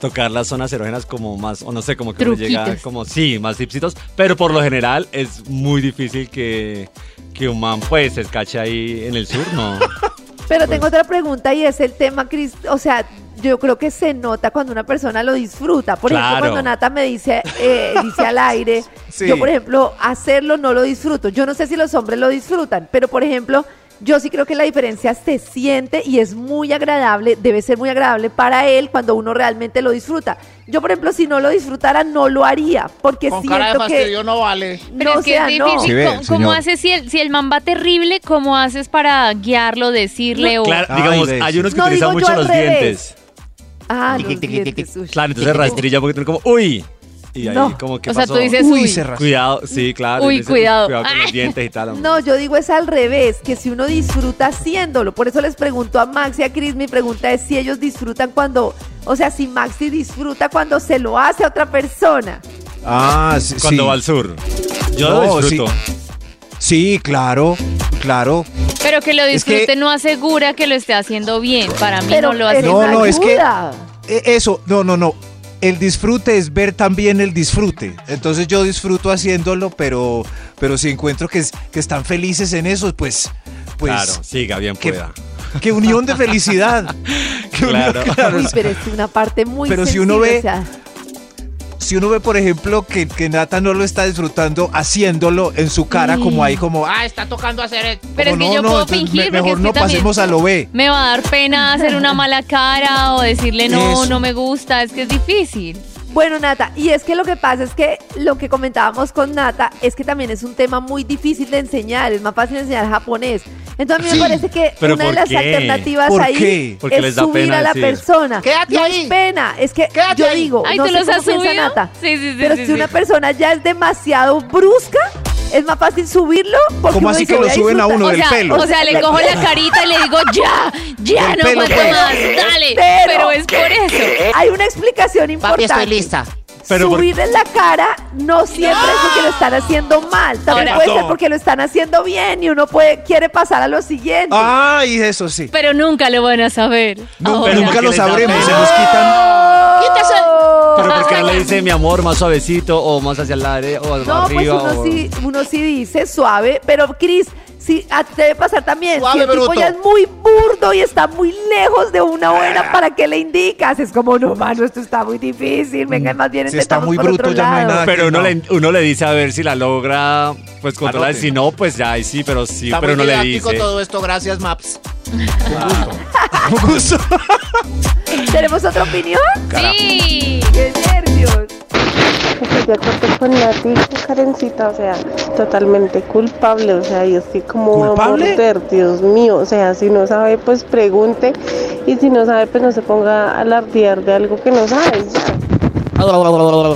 tocar las zonas erógenas como más, o no sé, como que uno llega como, sí, más tipsitos, pero por lo general es muy difícil que, que un man pues se escache ahí en el sur, ¿no? (laughs) Pero Pues- tengo otra pregunta y es el tema, Cris. O sea, yo creo que se nota cuando una persona lo disfruta. Por ejemplo, cuando Nata me dice, eh, (laughs) dice al aire, Sí. yo, por ejemplo, hacerlo no lo disfruto. Yo no sé si los hombres lo disfrutan, pero, por ejemplo, yo sí creo que la diferencia se siente y es muy agradable, debe ser muy agradable para él cuando uno realmente lo disfruta. Yo, por ejemplo, si no lo disfrutara, no lo haría, porque Con cara de siento que... fastidio no vale. Pero no, es que sea, es no. difícil. Sí, ve, ¿Cómo, haces si el, si el man va terrible? ¿Cómo haces para guiarlo, decirle o...? Claro, Ay, digamos, ves. hay unos que No, utilizan mucho los revés. dientes. Ah, los dientes. Claro, entonces rastrilla porque como, uy. Y ahí No. como que O sea, pasó? tú dices, Uy, uy, se rascó. Cuidado, sí, claro. Uy, y dice, cuidado. Cuidado con los dientes y tal. No, yo digo es al revés, que si uno disfruta haciéndolo. Por eso les pregunto a Max y a Chris, mi pregunta es si ellos disfrutan cuando, o sea, si Maxi disfruta cuando se lo hace a otra persona. Ah, sí. Cuando sí. va al sur. Yo No, lo disfruto. Sí, claro, claro. Pero que lo Es que- disfrute no asegura que lo esté haciendo bien. Para mí Pero no lo hace. No, es que- ayuda. Eh, Eso, no, no, no. El disfrute es ver también el disfrute. Entonces yo disfruto haciéndolo, pero, pero si encuentro que, que están felices en eso, pues, pues, claro, siga bien qué- pueda. qué unión de felicidad. (laughs) Qué unión, Claro. claro. Uy, pero es una parte muy Pero si uno ve- o sea, Si uno ve, por ejemplo, que, que Nata no lo está disfrutando haciéndolo en su cara, Sí. como ahí, como, ah, está tocando hacer. Pero es que yo no, puedo fingir me- mejor no pasemos a lo B. Me va a dar pena hacer una mala cara o decirle no, (laughs) Eso. no me gusta. Es que es difícil. Bueno, Nata, y es que lo que pasa es que lo que comentábamos con Nata es que también es un tema muy difícil de enseñar, es más fácil enseñar japonés. Entonces a mí Sí, me parece que una de ¿por las qué? alternativas ¿Por ahí es les da subir pena a la decir. persona. Quédate no ahí. es pena, es que Quédate yo ahí. digo, Ay, no ¿tú sé los cómo piensa? Nata, Sí, sí, sí, pero sí, si sí. una persona ya es demasiado brusca, es más fácil subirlo porque ¿Cómo uno así dice, que lo "Voy suben a disfrutar". uno O del sea, pelo? o sea, le cojo la carita y le digo ya, ya, Del no pelo, aguanto pues. más, dale. Pero- Pero es por eso. Hay una explicación importante. Papi, estoy lista. Pero por- Subir en la cara no siempre es porque lo están haciendo mal. También Ahora- puede ser porque lo están haciendo bien y uno puede quiere pasar a lo siguiente. Ay, eso sí. Pero nunca lo van a saber. No, Ahora. pero nunca porque lo sabremos, se nos quitan. Pero ¿por qué no le dice mi amor más suavecito o más hacia el aire o más No, pues arriba? uno o- sí, uno sí dice suave, pero Cris, sí, a ti te debe pasar también. Suave, si el tipo bruto. ya es muy burdo y está muy lejos de una buena, ¿para qué le indicas? Es como, no, mano, esto está muy difícil. Venga, más bien Si está muy por bruto, otro ya no hay lado. nada. Pero uno no. le, uno le dice a ver si la logra pues controlar. Anote. Si no, pues ya ahí sí, pero sí, Está pero muy no le didáctico dice. todo esto, gracias, Maps. Un gusto. (laughs) ¿Tenemos otra opinión? Sí. ¡Qué nervios! Estoy de acuerdo con Nati con Karencita, o sea, totalmente culpable, o sea, yo estoy como a ¿Culpable? morder, Dios mío, o sea, si no sabe, pues pregunte, y si no sabe, pues no se ponga a alardear de algo que no sabe, ya.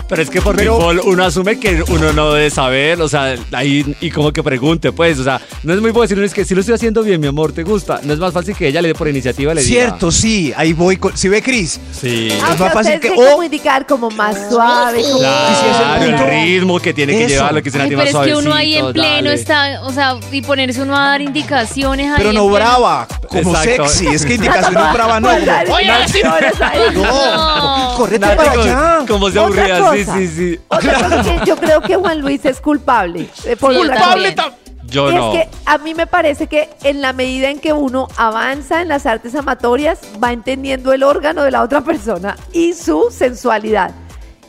Pero es que por Pero- default uno asume que uno no debe saber, o sea, ahí y como que pregunte, pues, o sea, no es muy bueno decir, "No, es que si lo estoy haciendo bien, mi amor, ¿te gusta? No es más fácil que ella le dé por iniciativa, le diga. Cierto, sí, ahí voy. con- Si ve Cris, Sí. Ah, Es más fácil que- o- como indicar como más suave. como- Claro, el ritmo que tiene que Eso. llevar, lo que se Ay, pero más es que uno ahí en pleno dale. está, o sea, y ponerse uno a dar indicaciones ahí. pero no brava, como Exacto. sexy. Es que (laughs) indicaciones brava no. Oye, No, correte Nati para allá. Como se Otra aburría, sí, cosa. sí, sí. Otra cosa que yo creo que Juan Luis es culpable. eh, por Culpable Yo Y no. es que a mí me parece que en la medida en que uno avanza en las artes amatorias, va entendiendo el órgano de la otra persona y su sensualidad.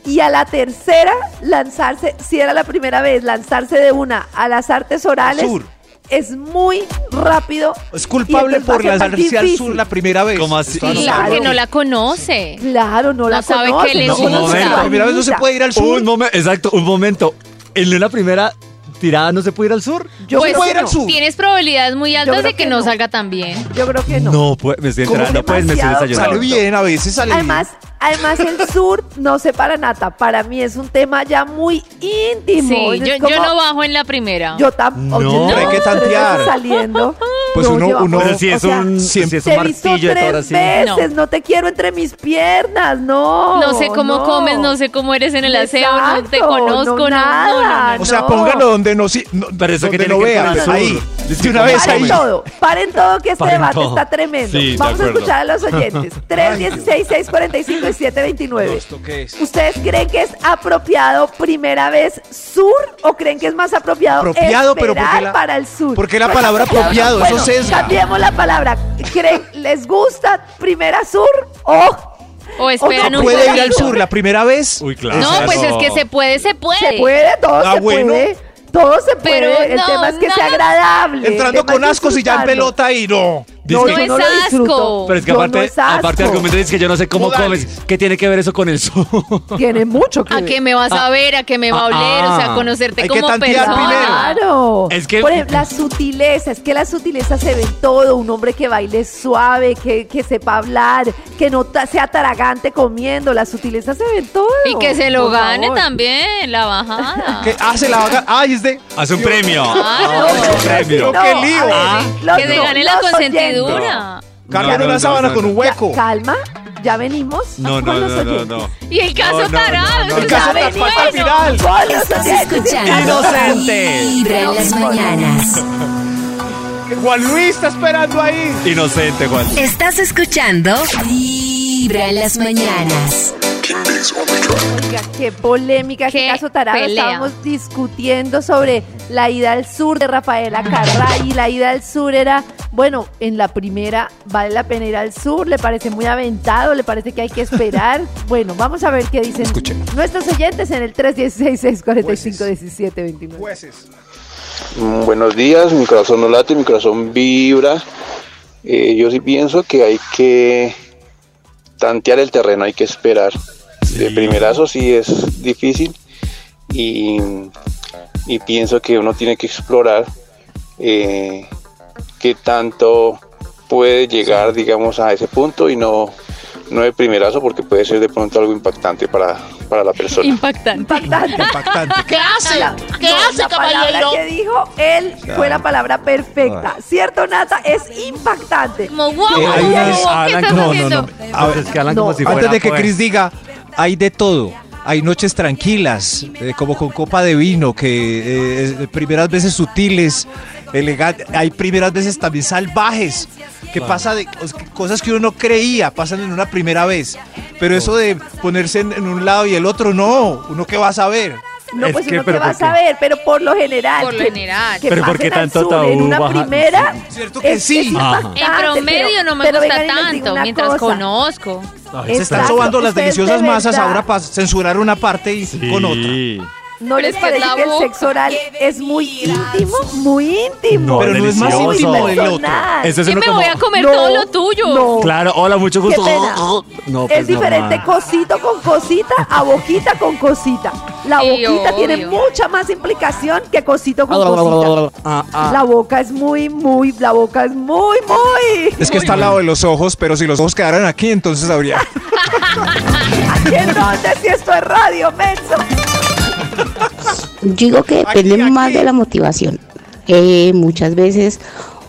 Y a la tercera, lanzarse, si era la primera vez, lanzarse de una a las artes orales Sur. Es muy rápido. Es culpable por lanzarse al sur la primera vez. ¿Cómo así? Sí, Claro. porque no la conoce. Claro, no, la sabe conoce, qué le no Un La primera vez no se puede ir al sur. Un momento, exacto, un momento. En una primera tirada no se puede ir al sur. Yo pues creo que no. sur. tienes probabilidades muy altas de que, que no, no. salga tan bien. Yo creo que no. No, pues, me estoy ¿Cómo enterando. Pues me estoy desayunando. Sale bien, a veces sale Además, además el (laughs) sur, no sé para nata, para mí es un tema ya muy íntimo. Sí, yo, como- yo no bajo en la primera. Yo tampoco. No. Hay que tantear. saliendo. (laughs) Pues No, uno- uno- Pero si es o sea, un, siempre- si es un martillo tres así. veces, no. te quiero entre mis piernas, no. No sé cómo no. comes, no sé cómo eres en el aseo, no te conozco, no, no, nada, no, no. O sea, no. póngalo donde no, si- no- Pero eso donde que tiene no que ver vea, con el sur. ahí. De una vez. Paren ahí. todo, paren todo que este Paren debate todo. está tremendo. Sí, de Vamos a escuchar a los oyentes. (laughs) 316, 645 y 729. ¿Esto qué es? ¿Ustedes creen que es apropiado primera vez sur o creen que es más apropiado, Apropiado, pero esperar ¿por qué la- para el sur? por qué la palabra apropiado? Eso sesga. Cambiemos la palabra. ¿Creen, ¿Les gusta primera sur o O esperan no un ¿Puede ir al sur la primera vez? Uy, claro. No, pues es que se puede, se puede. se puede? Todo Ah, se bueno. puede. Todo se puede. Pero el no, tema es que no. sea agradable. Entrando con es ascos y ya en pelota y no. No, que- es asco. Pero es que Yo aparte, no es aparte que yo no sé cómo Modales. comes. ¿Qué tiene que ver eso con el? (laughs) Tiene mucho que ¿A ver. qué me vas a ver? ¿A qué me va a oler? O sea, Ah. conocerte Hay que como tantear persona. primero. Claro. Es que- Por ejemplo, la sutileza, es que la sutileza se ve en todo. Un hombre que baile suave, que, que sepa hablar, que no sea taragante comiendo. La sutileza se ve en todo. Y que se lo Por gane favor. también, la bajada. ¿Qué hace la vaga? Ay, es de. Hace un premio. Claro. Hace un premio. No, qué lío. a ver, Ah. los- que se gane la los Cambian No, no, una no, sábana no, con un hueco. Calma, ya venimos. No, no, no, no. Y el caso No, no, tarado. no, no, El caso falta final. Estás escuchando Inocente. Vibra en las mañanas. Juan Luis está esperando ahí. Inocente, Juan. Estás escuchando Vibra en las mañanas. Oiga, qué polémica, qué, Qué caso tarado. pelea. Estábamos discutiendo sobre la ida al sur de Rafaela Carrá y la ida al sur era, bueno, en la primera vale la pena ir al sur, le parece muy aventado, le parece que hay que esperar. (laughs) bueno, vamos a ver qué dicen nuestros oyentes en el 316-645-1729. Jueces. Mm, Buenos días, mi corazón no late, mi corazón vibra. Eh, yo sí pienso que hay que tantear el terreno, hay que esperar. De primerazo sí es difícil y, y pienso que uno tiene que explorar eh, qué tanto puede llegar, digamos, a ese punto y no, no de primerazo porque puede ser de pronto algo impactante para, para la persona. Impactante. Impactante. Impactante. ¿Qué hace? La- ¿Qué no, hace, la palabra caballero? que dijo él fue la palabra perfecta. ¿Cierto, Nata? Es impactante. Como wow, Eh, hay wow, unas- wow, ¿qué estás no, no, no. A ver, es que hablan No, como si Antes de que pues. Chris diga, hay de todo. Hay noches tranquilas, eh, como con copa de vino, que eh, primeras veces sutiles, elegantes. Hay primeras veces también salvajes, que pasa de cos- cosas que uno no creía, pasan en una primera vez. Pero eso de ponerse en, en un lado y el otro, no. ¿Uno qué va a saber? No, Es pues que, uno que va a saber, pero por lo general. Por lo que- general. que Pero ¿por qué tanto sur En una baja- primera. Cierto que es- sí. es En promedio pero- no me gusta tanto, mientras cosa. conozco. Se están sobando las deliciosas de masas ahora para censurar una parte y con otra. ¿No les parece la que el sexo oral es muy íntimo? Muy íntimo. No, Pero no es más íntimo del otro. Es Y uno me como- voy a comer No, todo lo tuyo. no. Claro, hola, mucho Qué gusto. pena. (laughs) No, pues es diferente normal. cosito con cosita a boquita con cosita. La Sí, boquita obvio. tiene mucha más implicación que cosito con cosita. Ah, ah. La boca es muy, muy, la boca es muy, muy. Es que está al lado de los ojos, pero si los ojos quedaran aquí, entonces habría. (laughs) ¿Aquí en dónde? Si esto es radio, menso. Yo (laughs) digo que depende Aquí, aquí. más de la motivación. Eh, muchas veces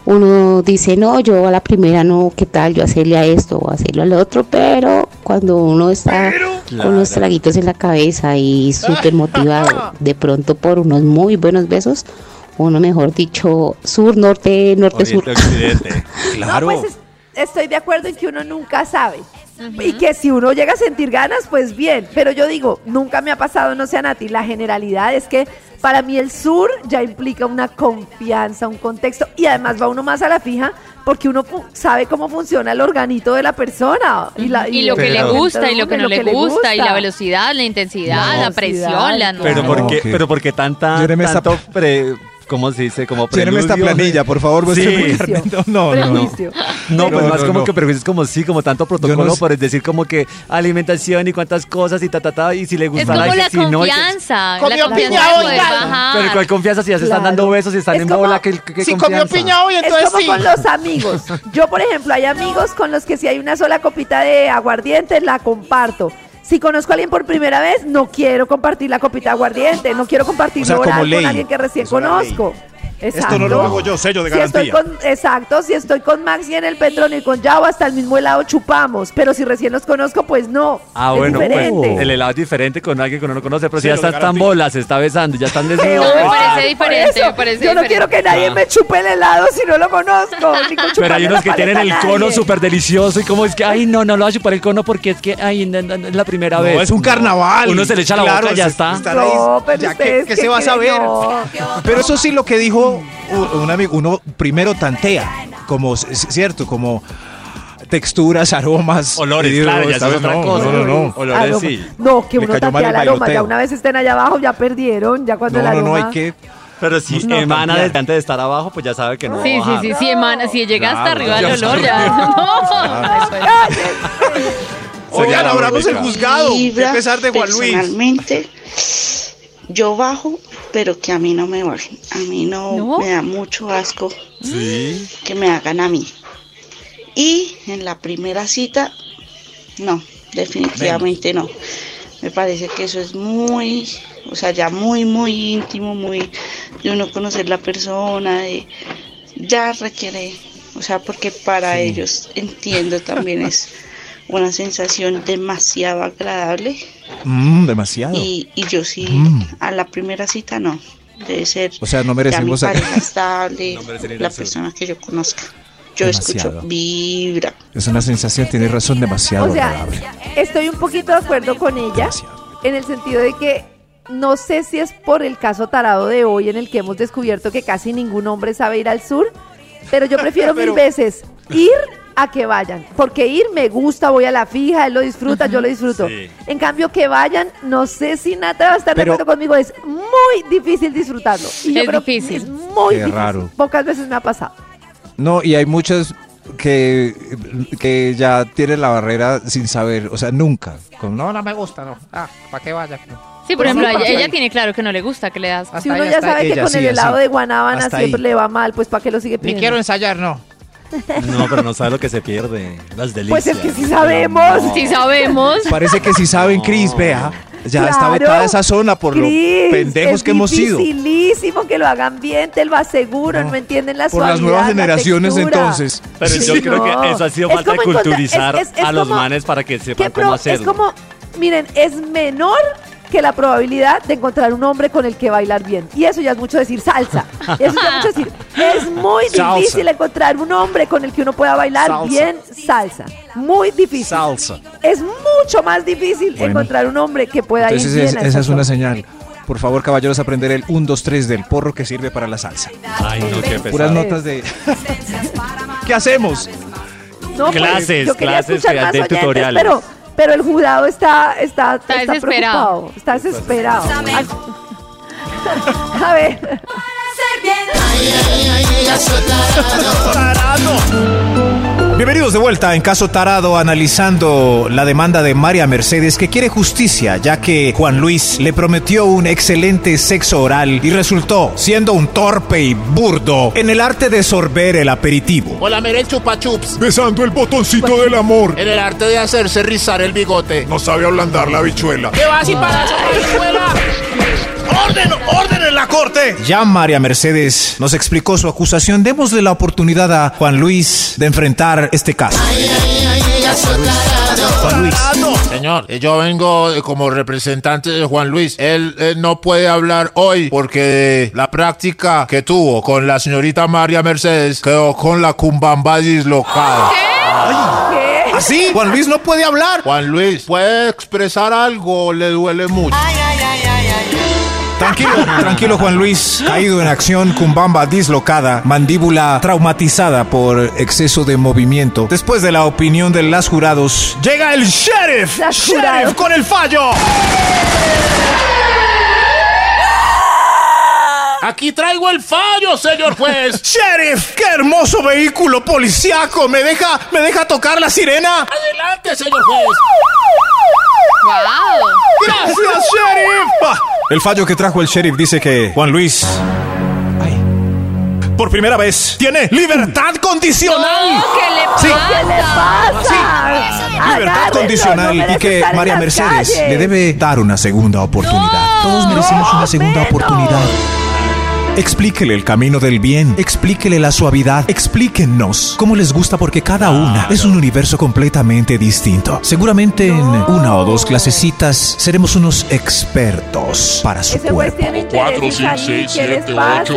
uno dice, no, yo a la primera no, ¿qué tal? Yo hacerle a esto o hacerlo al otro, pero cuando uno está con los traguitos en la cabeza y súper motivado, de pronto por unos muy buenos besos, uno mejor dicho, sur, norte, norte, sur. Oriente, occidente. (laughs) Claro. No, pues es- estoy de acuerdo en que uno nunca sabe. Y que si uno llega a sentir ganas, pues bien. Pero yo digo, nunca me ha pasado, no sé, Nati, la generalidad es que para mí el sur ya implica una confianza, un contexto. Y además va uno más a la fija porque uno sabe cómo funciona el organito de la persona. Y, la- Y lo que le Pero- gusta y lo que no le gusta, y la velocidad, la intensidad, la, La presión, la Pero No, ¿por qué, pero porque tanta, tanto pre, ¿cómo se dice? Como Lléneme esta preludio? planilla, por favor, Sí. el carnet. No, no, no. Prejuicio. No, pues No, más no, como no. que prejuicios como sí, como tanto protocolo por decir como que alimentación y cuántas cosas y ta ta ta y si le Es gusta como la si no, confianza. Comió piña hoy. Pero con confianza si ya se están Claro. dando besos y están Es en como- bola, que, que Si confianza. comió piña hoy, Es entonces como sí. con los amigos. Yo, por ejemplo, hay amigos con los que si hay una sola copita de aguardiente, la comparto. Si conozco a alguien por primera vez, no quiero compartir la copita de aguardiente, no quiero compartir O sea, como oral con alguien que recién una conozco. Esto no lo hago yo, sello de Si estoy garantía. con, exacto, si estoy con Maxi en el Petronio y con Yao hasta el mismo helado chupamos, pero si recién los conozco, pues no. Ah, es bueno, pues, el helado es diferente con alguien que uno no conoce, pero si ya están tan bolas, se está besando, ya están (laughs) desnudos. me parece diferente, me parece Yo no diferente. quiero que nadie Ah. me chupe el helado si no lo conozco. ni con Pero hay unos que tienen el cono súper delicioso y como es que, ay, no, no lo voy a chupar el cono porque es que, ay, no, no, no, es la primera No, vez. es un carnaval. Uno se le echa la Claro, boca y ya está. No, pero ya, ¿qué, qué qué se va a saber? No. Pero eso sí lo que dijo un amigo, uno primero tantea, como, es cierto, como texturas, aromas. Olores, y claro, ya esta eso es vez otra no, cosa. No, no, no. Olores Aroma. sí. No, que uno tantea el aroma. Ya una vez estén allá abajo, ya perdieron. Ya cuando No, el no, aroma. no, hay que... Pero si No, emana desde antes de estar abajo, pues ya sabe que no. Sí, va a sí, bajar. sí, sí, emana, si llega hasta arriba el olor, ya. (laughs) No. Oigan, abramos el juzgado. ¿Qué Vibra, pesar de Juan Luis? Personalmente, yo bajo, pero que a mí no me bajen. A mí no, ¿No? me da mucho asco Sí. que me hagan a mí. Y en la primera cita, no, definitivamente no. Me parece que eso es muy, o sea, ya muy, muy íntimo, muy de uno conocer la persona, de ya requiere, o sea, porque para ellos entiendo también es (laughs) una sensación demasiado agradable Mm, demasiado. y, y yo sí, Mm. a la primera cita no, debe ser O sea, no ya mi merecemos... pareja estable, (laughs) No merecen ir la persona que yo conozca. Yo Demasiado. escucho vibra. Es una sensación, tiene razón, demasiado O sea, agradable. estoy un poquito de acuerdo con ella Demasiado. en el sentido de que no sé si es por el caso tarado de hoy en el que hemos descubierto que casi ningún hombre sabe ir al sur, pero yo prefiero (laughs) mil veces ir a que vayan, porque ir me gusta, voy a la fija, él lo disfruta, yo lo disfruto. Sí. En cambio que vayan, no sé si Nata va a estar Pero- de acuerdo conmigo, es muy difícil disfrutarlo. Y yo Es creo que difícil. es muy Qué difícil. raro. Pocas veces me ha pasado. No, y hay muchas que, que ya tienen la barrera sin saber, o sea, nunca. Con, no, No, me gusta, no. Ah, ¿para qué vaya? Sí, por ejemplo, ella, tiene claro que no le gusta, que le das. Hasta Si uno ahí, ya sabe que Ella con sí, el helado así. de guanábana Hasta siempre ahí. le va mal, pues ¿para qué lo sigue Ni pidiendo? quiero ensayar, no. No, pero no sabe lo que se pierde. Las delicias. Pues es que sí sabemos. Sí sabemos. Parece que si saben, Cris, vea, ya está vetada esa zona por lo Cris, pendejos es que hemos sido. dificilísimo que lo hagan bien, te lo aseguro, no, No, entienden la Por las nuevas generaciones entonces. Pero yo Sí, creo no. que eso ha sido Es falta de culturizar es- es- es a los manes para que ¿Qué sepan cómo es hacerlo. como, miren, es menor que la probabilidad de encontrar un hombre con el que bailar bien. Y eso ya es mucho decir salsa. (laughs) Eso ya es mucho decir. Es muy Salsa. difícil encontrar un hombre con el que uno pueda bailar Salsa. bien salsa. Muy difícil. Salsa. Es mucho más difícil Bueno. encontrar un hombre que pueda Entonces ir bien es- a esa es una señal. Por favor, caballeros, aprender el 1, 2, 3 del porro que sirve para la salsa. Ay, no, qué Puras pesado. notas de... (laughs) ¿Qué hacemos? No, pues, Clases, yo quería clases más de oyentes, tutoriales. Pero, pero el jurado está, está, está, desesperado. preocupado, está desesperado. (laughs) A ver, (laughs) Bienvenidos de vuelta en Caso Tarado analizando la demanda de María Mercedes que quiere justicia ya que Juan Luis le prometió un excelente sexo oral y resultó siendo un torpe y burdo en el arte de sorber el aperitivo. Hola, mere chupachups. Besando el botoncito del amor. En el arte de hacerse rizar el bigote. No sabe ablandar la bichuela. ¿Qué vas y para escuela? ¡Orden! ¡Orden en la corte! Ya María Mercedes nos explicó su acusación. Démosle la oportunidad a Juan Luis de enfrentar este caso. Juan Luis. Señor, eh, yo vengo eh, como representante de Juan Luis. Él, eh, no puede hablar hoy porque la práctica que tuvo con la señorita María Mercedes quedó con la cumbamba dislocada. ¿qué? ¿Así? Juan Luis no puede hablar. Juan Luis, ¿puede expresar algo le duele mucho? Tranquilo, tranquilo Juan Luis. Caído en acción, cumbamba dislocada, mandíbula traumatizada por exceso de movimiento. Después de la opinión de las jurados, llega el sheriff. Las sheriff jurados. con el fallo. Aquí traigo el fallo, señor juez. (laughs) Sheriff, qué hermoso vehículo policiaco. ¿Me deja, me deja tocar la sirena? Adelante, señor juez. ¡Wow! Gracias, sheriff. El fallo que trajo el sheriff dice que Juan Luis, ay, por primera vez, tiene libertad condicional. No, ¿qué le Sí. pasa? ¿Qué le pasa? Libertad Agárrenlo, condicional no y que María Mercedes calle. le debe dar una segunda oportunidad. Todos merecemos No, una segunda menos. oportunidad. Explíquele el camino del bien, explíquele la suavidad, explíquenos cómo les gusta porque cada una es un universo completamente distinto. Seguramente en una o dos clasecitas seremos unos expertos para su Ese cuerpo.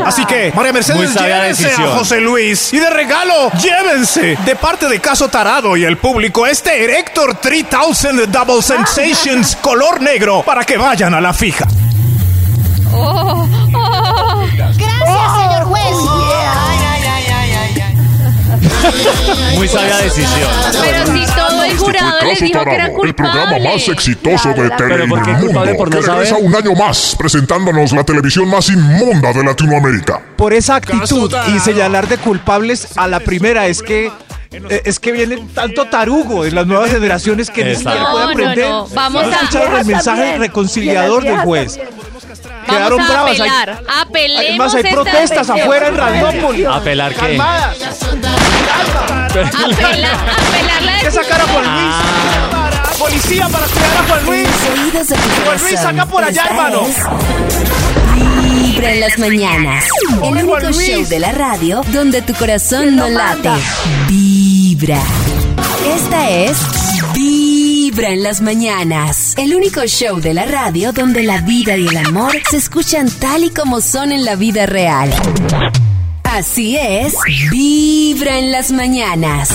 Así que, María Mercedes, llévense a José Luis. Y de regalo, llévense, de parte de Caso Tarado y el público, este Erector 3000 Double Sensations (laughs) color negro para que vayan a la fija. Oh. Señor juez. Muy sabia decisión. Pero si todo el jurado les Caso dijo que era Tarado, el programa culpable. más exitoso de la- tele Pero ¿por qué culpable por no que regresa un año más presentándonos la televisión más inmunda de Latinoamérica. Por esa actitud y señalar de culpables a la primera es que es que viene tanto tarugo de las nuevas generaciones que ni siquiera puede No, no, aprender. no. Vamos a- escucharon el mensaje reconciliador del juez. Quedaron Vamos a bravas. hay- apelar. Apelemos Además hay esta protestas afuera en Radiópolis. ¿Apelar qué? Calmadas. Apela- apelar la Hay que sacar a Juan Ah. Luis. Policía para cuidar a Juan Luis. los oídos de tu Juan corazón. Luis, saca por allá, Esta hermano. es Vibra en las mañanas. El Juan único Luis. show de la radio donde tu corazón ¿Quién no late. Vibra. Esta es Vibra en las mañanas. El único show de la radio donde la vida y el amor se escuchan tal y como son en la vida real. Así es, Vibra en las mañanas.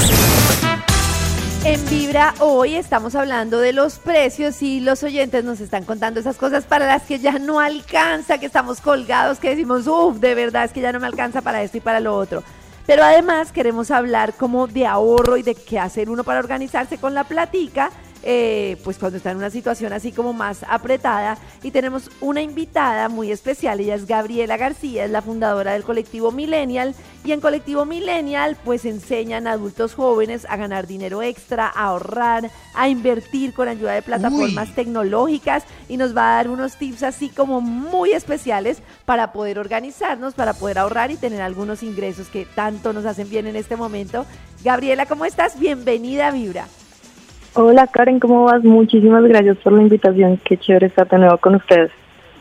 En Vibra hoy estamos hablando de los precios y los oyentes nos están contando esas cosas para las que ya no alcanza, que estamos colgados, que decimos, uff, de verdad es que ya no me alcanza para esto y para lo otro. Pero además queremos hablar como de ahorro y de qué hacer uno para organizarse con la platica, eh, pues cuando está en una situación así como más apretada. Y tenemos una invitada muy especial, ella es Gabriela García, es la fundadora del colectivo Millennial. Y en colectivo Millennial pues enseñan a adultos jóvenes a ganar dinero extra, a ahorrar, a invertir con ayuda de plataformas tecnológicas y nos va a dar unos tips así como muy especiales para poder organizarnos, para poder ahorrar y tener algunos ingresos que tanto nos hacen bien en este momento. Gabriela, ¿cómo estás? Bienvenida a Vibra. Hola Karen, ¿cómo vas? Muchísimas gracias por la invitación. Qué chévere estar de nuevo con ustedes.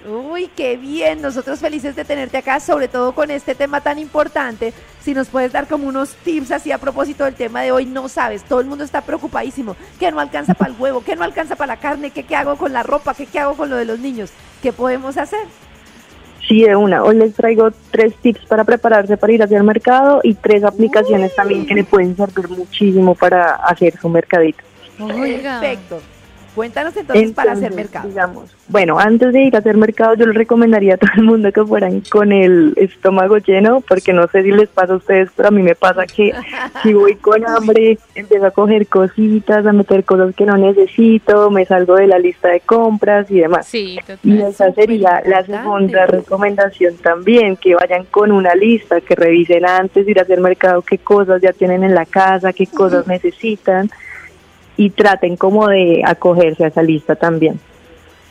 Uy, qué bien. Nosotros felices de tenerte acá, sobre todo con este tema tan importante. Si nos puedes dar como unos tips así a propósito del tema de hoy, no sabes, todo el mundo está preocupadísimo. Que no alcanza para el huevo, que no alcanza para la carne, que qué hago con la ropa, que qué hago con lo de los niños. ¿Qué podemos hacer? Sí, de una. Hoy les traigo tres tips para prepararse para ir hacia el mercado y tres aplicaciones también que le pueden servir muchísimo para hacer su mercadito. Oiga. Perfecto. Cuéntanos entonces, para hacer mercado. Digamos, bueno, antes de ir a hacer mercado, yo les recomendaría a todo el mundo que fueran con el estómago lleno, porque no sé si les pasa a ustedes, pero a mí me pasa que si voy con hambre, empiezo a coger cositas, a meter cosas que no necesito, me salgo de la lista de compras y demás. Sí, total. Y esa sería la segunda recomendación también, que vayan con una lista, que revisen antes de ir a hacer mercado qué cosas ya tienen en la casa, qué cosas necesitan y traten como de acogerse a esa lista también.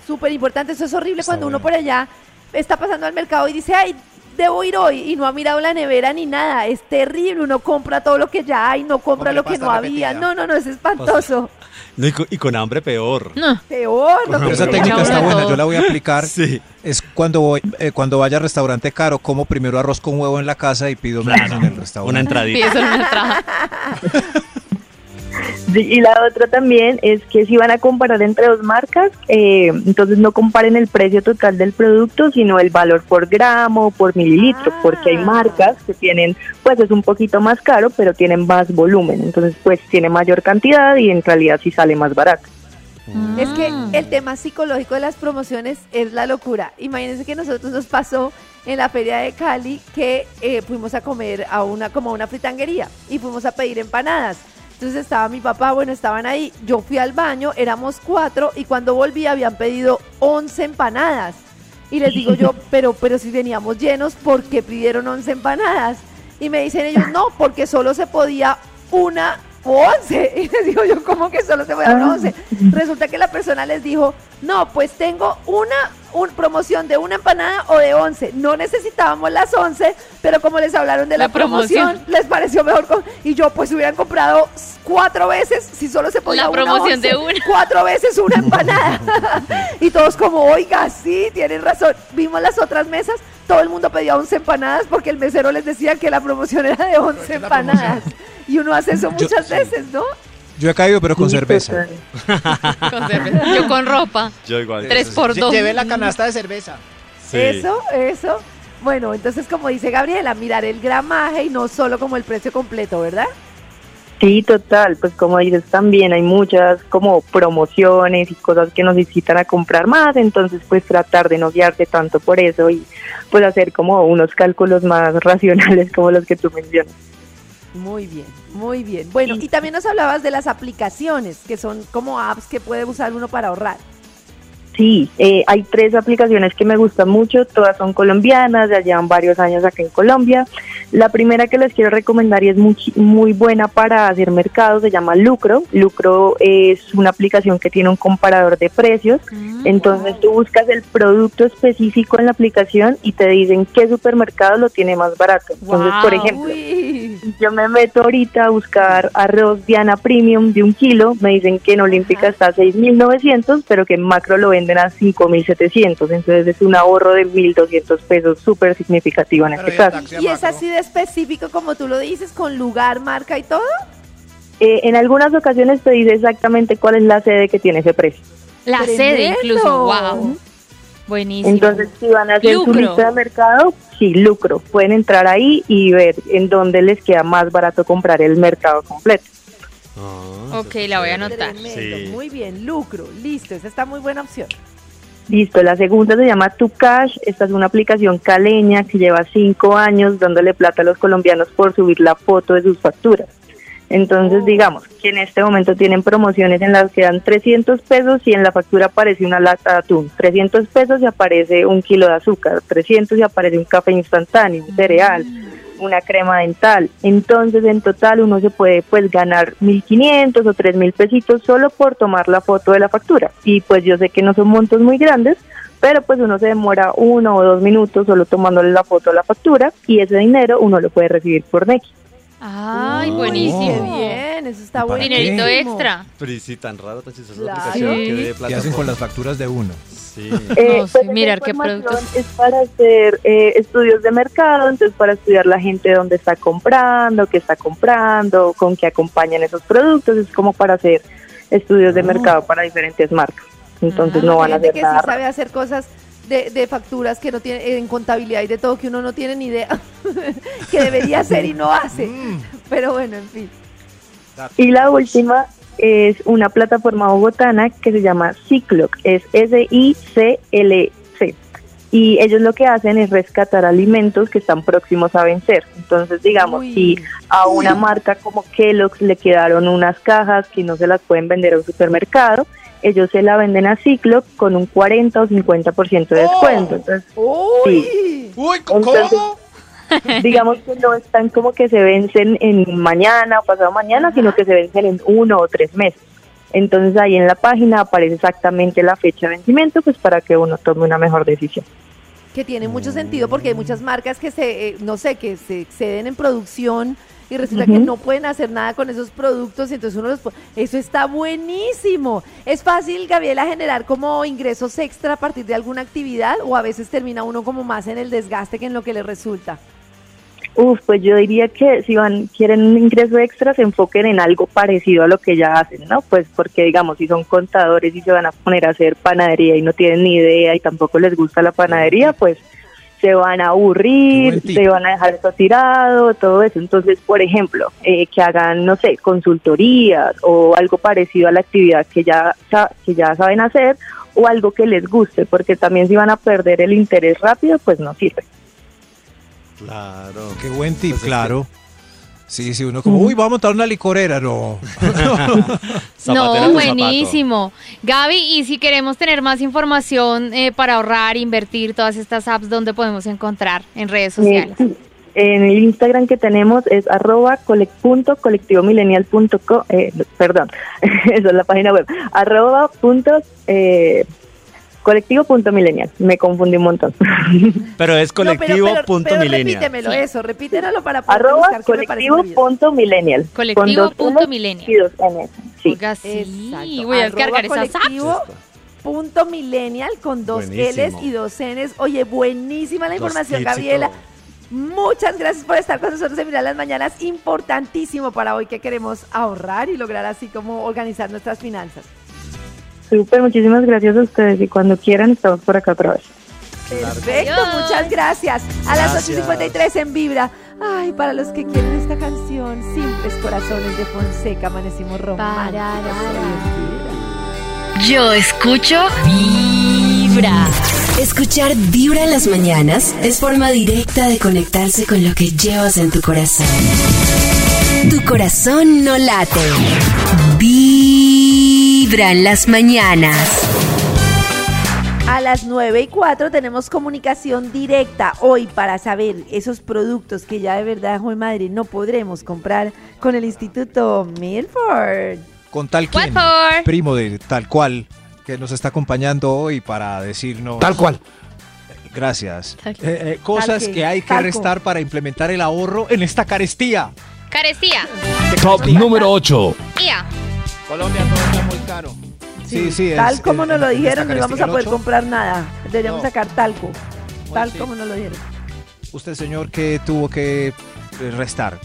Súper importante, eso es horrible cuando uno por allá está pasando al mercado y dice, ay, debo ir hoy y no ha mirado la nevera ni nada. Es terrible, uno compra todo lo que ya hay, no compra lo que no había. No, no, no, es espantoso. No, y, con, y con hambre peor. Peor. lo Pero que esa técnica está buena, yo la voy a aplicar. (laughs) Es cuando voy, eh, cuando vaya al restaurante caro, como primero arroz con huevo en la casa y pido menos en el restaurante. Una entradita. Sí, eso es una entrada. (laughs) Sí, y la otra también es que si van a comparar entre dos marcas, eh, entonces no comparen el precio total del producto, sino el valor por gramo, por mililitro, porque hay marcas que tienen, pues es un poquito más caro, pero tienen más volumen, entonces pues tiene mayor cantidad y en realidad sí sale más barato. Es que el tema psicológico de las promociones es la locura. Imagínense que nosotros nos pasó en la feria de Cali que eh, fuimos a comer a una como a una fritanguería y fuimos a pedir empanadas. Entonces estaba mi papá, bueno, estaban ahí. Yo fui al baño, éramos cuatro y cuando volví habían pedido 11 empanadas. Y les digo yo, (laughs) pero, pero si veníamos llenos, ¿por qué pidieron 11 empanadas? Y me dicen ellos, no, porque solo se podía una 11. (laughs) Y les digo yo, ¿cómo que solo se podía una 11? Resulta que la persona les dijo, no, pues tengo una un, promoción de una empanada o de 11. No necesitábamos las 11, pero como les hablaron de la, La promoción. promoción, les pareció mejor. con- y yo, pues hubieran comprado cuatro veces, si solo se podía La una promoción 11, de una. (laughs) Cuatro veces una (laughs) empanada. y todos como, oiga, sí, tienen razón. Vimos las otras mesas, todo el mundo pedía 11 empanadas porque el mesero les decía que la promoción era de 11 empanadas. Y uno hace eso Yo- muchas veces, ¿no? Yo he caído, pero con cerveza. (laughs) Con cerveza. Yo con ropa. Yo igual. Tres por dos. Llevé la canasta de cerveza. Eso, eso. Bueno, entonces como dice Gabriela, mirar el gramaje y no solo como el precio completo, ¿verdad? Sí, total, pues como dices también hay muchas como promociones y cosas que nos incitan a comprar más, entonces pues tratar de no guiarte tanto por eso y pues hacer como unos cálculos más (laughs) racionales como los que tú mencionas. Muy bien, muy bien. Bueno, y también nos hablabas de las aplicaciones, que son como apps que puede usar uno para ahorrar. Sí, eh, hay tres aplicaciones que me gustan mucho, todas son colombianas, ya llevan varios años acá en Colombia. La primera que les quiero recomendar y es muy, muy buena para hacer mercado se llama Lucro. Lucro es una aplicación que tiene un comparador de precios, entonces tú buscas el producto específico en la aplicación y te dicen qué supermercado lo tiene más barato. Entonces, por ejemplo, yo me meto ahorita a buscar arroz Diana Premium de un kilo, me dicen que en Olímpica está a 6.900, pero que en Macro lo venden a 5.700, entonces es un ahorro de 1.200 pesos súper significativo en este caso. ¿Y es así de específico como tú lo dices, con lugar, marca y todo? Eh, en algunas ocasiones te dice exactamente cuál es la sede que tiene ese precio. La sede incluso, wow. Buenísimo. Entonces, si van a hacer su Lucro. lista de mercado, sí, lucro. Pueden entrar ahí y ver en dónde les queda más barato comprar el mercado completo. ok, la voy a anotar. Tremendo, muy bien, lucro, listo, esa está muy buena opción. Listo, la segunda se llama Tu Cash. Esta es una aplicación caleña que lleva cinco años dándole plata a los colombianos por subir la foto de sus facturas. Entonces, digamos que en este momento tienen promociones en las que dan 300 pesos y en la factura aparece una lata de atún. 300 pesos y aparece un kilo de azúcar. 300 y aparece un café instantáneo, un cereal, una crema dental. Entonces, en total uno se puede pues ganar 1.500 o 3.000 pesitos solo por tomar la foto de la factura. Y pues yo sé que no son montos muy grandes, pero pues uno se demora uno o dos minutos solo tomándole la foto a la factura y ese dinero uno lo puede recibir por Nequi. Ay, Uy, buenísimo. qué bien, eso está ¿Para bueno. Dinerito extra. Pero y sí, tan raro, tan chistosa Claro. la aplicación que Sí. plata ¿Qué hacen con las facturas de uno? Sí. Eh, No, sí, pues, mirar qué productos. Es para hacer eh, estudios de mercado, entonces para estudiar la gente dónde está comprando, qué está comprando, con qué acompañan esos productos, es como para hacer estudios de mercado para diferentes marcas. Entonces no van a hacer que nada. sí sabe hacer cosas de, de facturas que no tiene, en contabilidad y de todo que uno no tiene ni idea (laughs) que debería hacer y no hace. Mm. Pero bueno, en fin. Y la última es una plataforma bogotana que se llama Cicloc, es S-I-C-L-C. Y ellos lo que hacen es rescatar alimentos que están próximos a vencer. Entonces, digamos, Uy. si a una marca como Kellogg's le quedaron unas cajas que no se las pueden vender a un supermercado, ellos se la venden a Cicloc con un 40 o 50% de descuento. Entonces, sí. Uy, Entonces, digamos que no están como que se vencen en mañana o pasado mañana, sino que se vencen en uno o tres meses. Entonces ahí en la página aparece exactamente la fecha de vencimiento, pues para que uno tome una mejor decisión. Que tiene mucho sentido porque hay muchas marcas que se, eh, no sé, que se exceden en producción y resulta que no pueden hacer nada con esos productos y entonces uno los... po- Eso está buenísimo. ¿Es fácil, Gabriela, generar como ingresos extra a partir de alguna actividad o a veces termina uno como más en el desgaste que en lo que le resulta? Uf, pues yo diría que si van quieren un ingreso extra, se enfoquen en algo parecido a lo que ya hacen, ¿no? Pues porque, digamos, si son contadores y se van a poner a hacer panadería y no tienen ni idea y tampoco les gusta la panadería, pues se van a aburrir, se van a dejar eso tirado, todo eso. Entonces, por ejemplo, eh, que hagan, no sé, consultorías o algo parecido a la actividad que ya, que ya saben hacer o algo que les guste, porque también si van a perder el interés rápido, pues no sirve. Claro. Qué buen tip, claro. Sí, sí, uno como, uy, vamos a montar una licorera, no. (laughs) No, buenísimo. Gaby, y si queremos tener más información eh, para ahorrar, invertir, todas estas apps, ¿dónde podemos encontrar en redes sociales? Eh, En el Instagram que tenemos es arroba colec- punto colectivomilenial.co, eh, perdón, (laughs) esa es la página web, arroba punto eh, colectivo punto millennial. Me confundí un montón. (laughs) Pero es No, pero- colectivo pero- punto pero millennial. repítemelo eso, repítemelo para poder arroba buscar que me parece colectivo muy bien. punto millennial. Colectivo Con dos punto Ls millennial. y dos Ns. Sí. Oiga, sí, voy a Arroba descargar esas apps. colectivo Punto millennial con dos Buenísimo. L's y dos N's. Oye, buenísima la información, Gabriela. Muchas gracias por estar con nosotros en Mirar las Mañanas. Importantísimo para hoy que queremos ahorrar y lograr así como organizar nuestras finanzas. Súper, muchísimas gracias a ustedes y cuando quieran estamos por acá otra vez. Perfecto, muchas gracias. A las 8.53 en Vibra. Ay, para los que quieren esta canción, Simples Corazones de Fonseca, amanecimos románticos. Yo escucho Vibra. Escuchar Vibra en las mañanas es forma directa de conectarse con lo que llevas en tu corazón. Tu corazón no late. Vibra en las mañanas. A las 9 y 4 tenemos comunicación directa hoy para saber esos productos que ya de verdad, Madre, no podremos comprar con el Instituto Milford. Con tal quien, primo de tal cual, que nos está acompañando hoy para decirnos... Tal cual. Gracias. Tal- Eh, eh, cosas que- que hay que talco. restar para implementar el ahorro en esta carestía. Carestía. Top número 8. Ia. Colombia todo está muy caro. Sí, sí. Tal es- como en- nos lo dijeron, no íbamos a poder comprar nada. Deberíamos No. sacar talco. Tal sí. como nos lo dijeron. Usted, señor, que tuvo que eh, restar.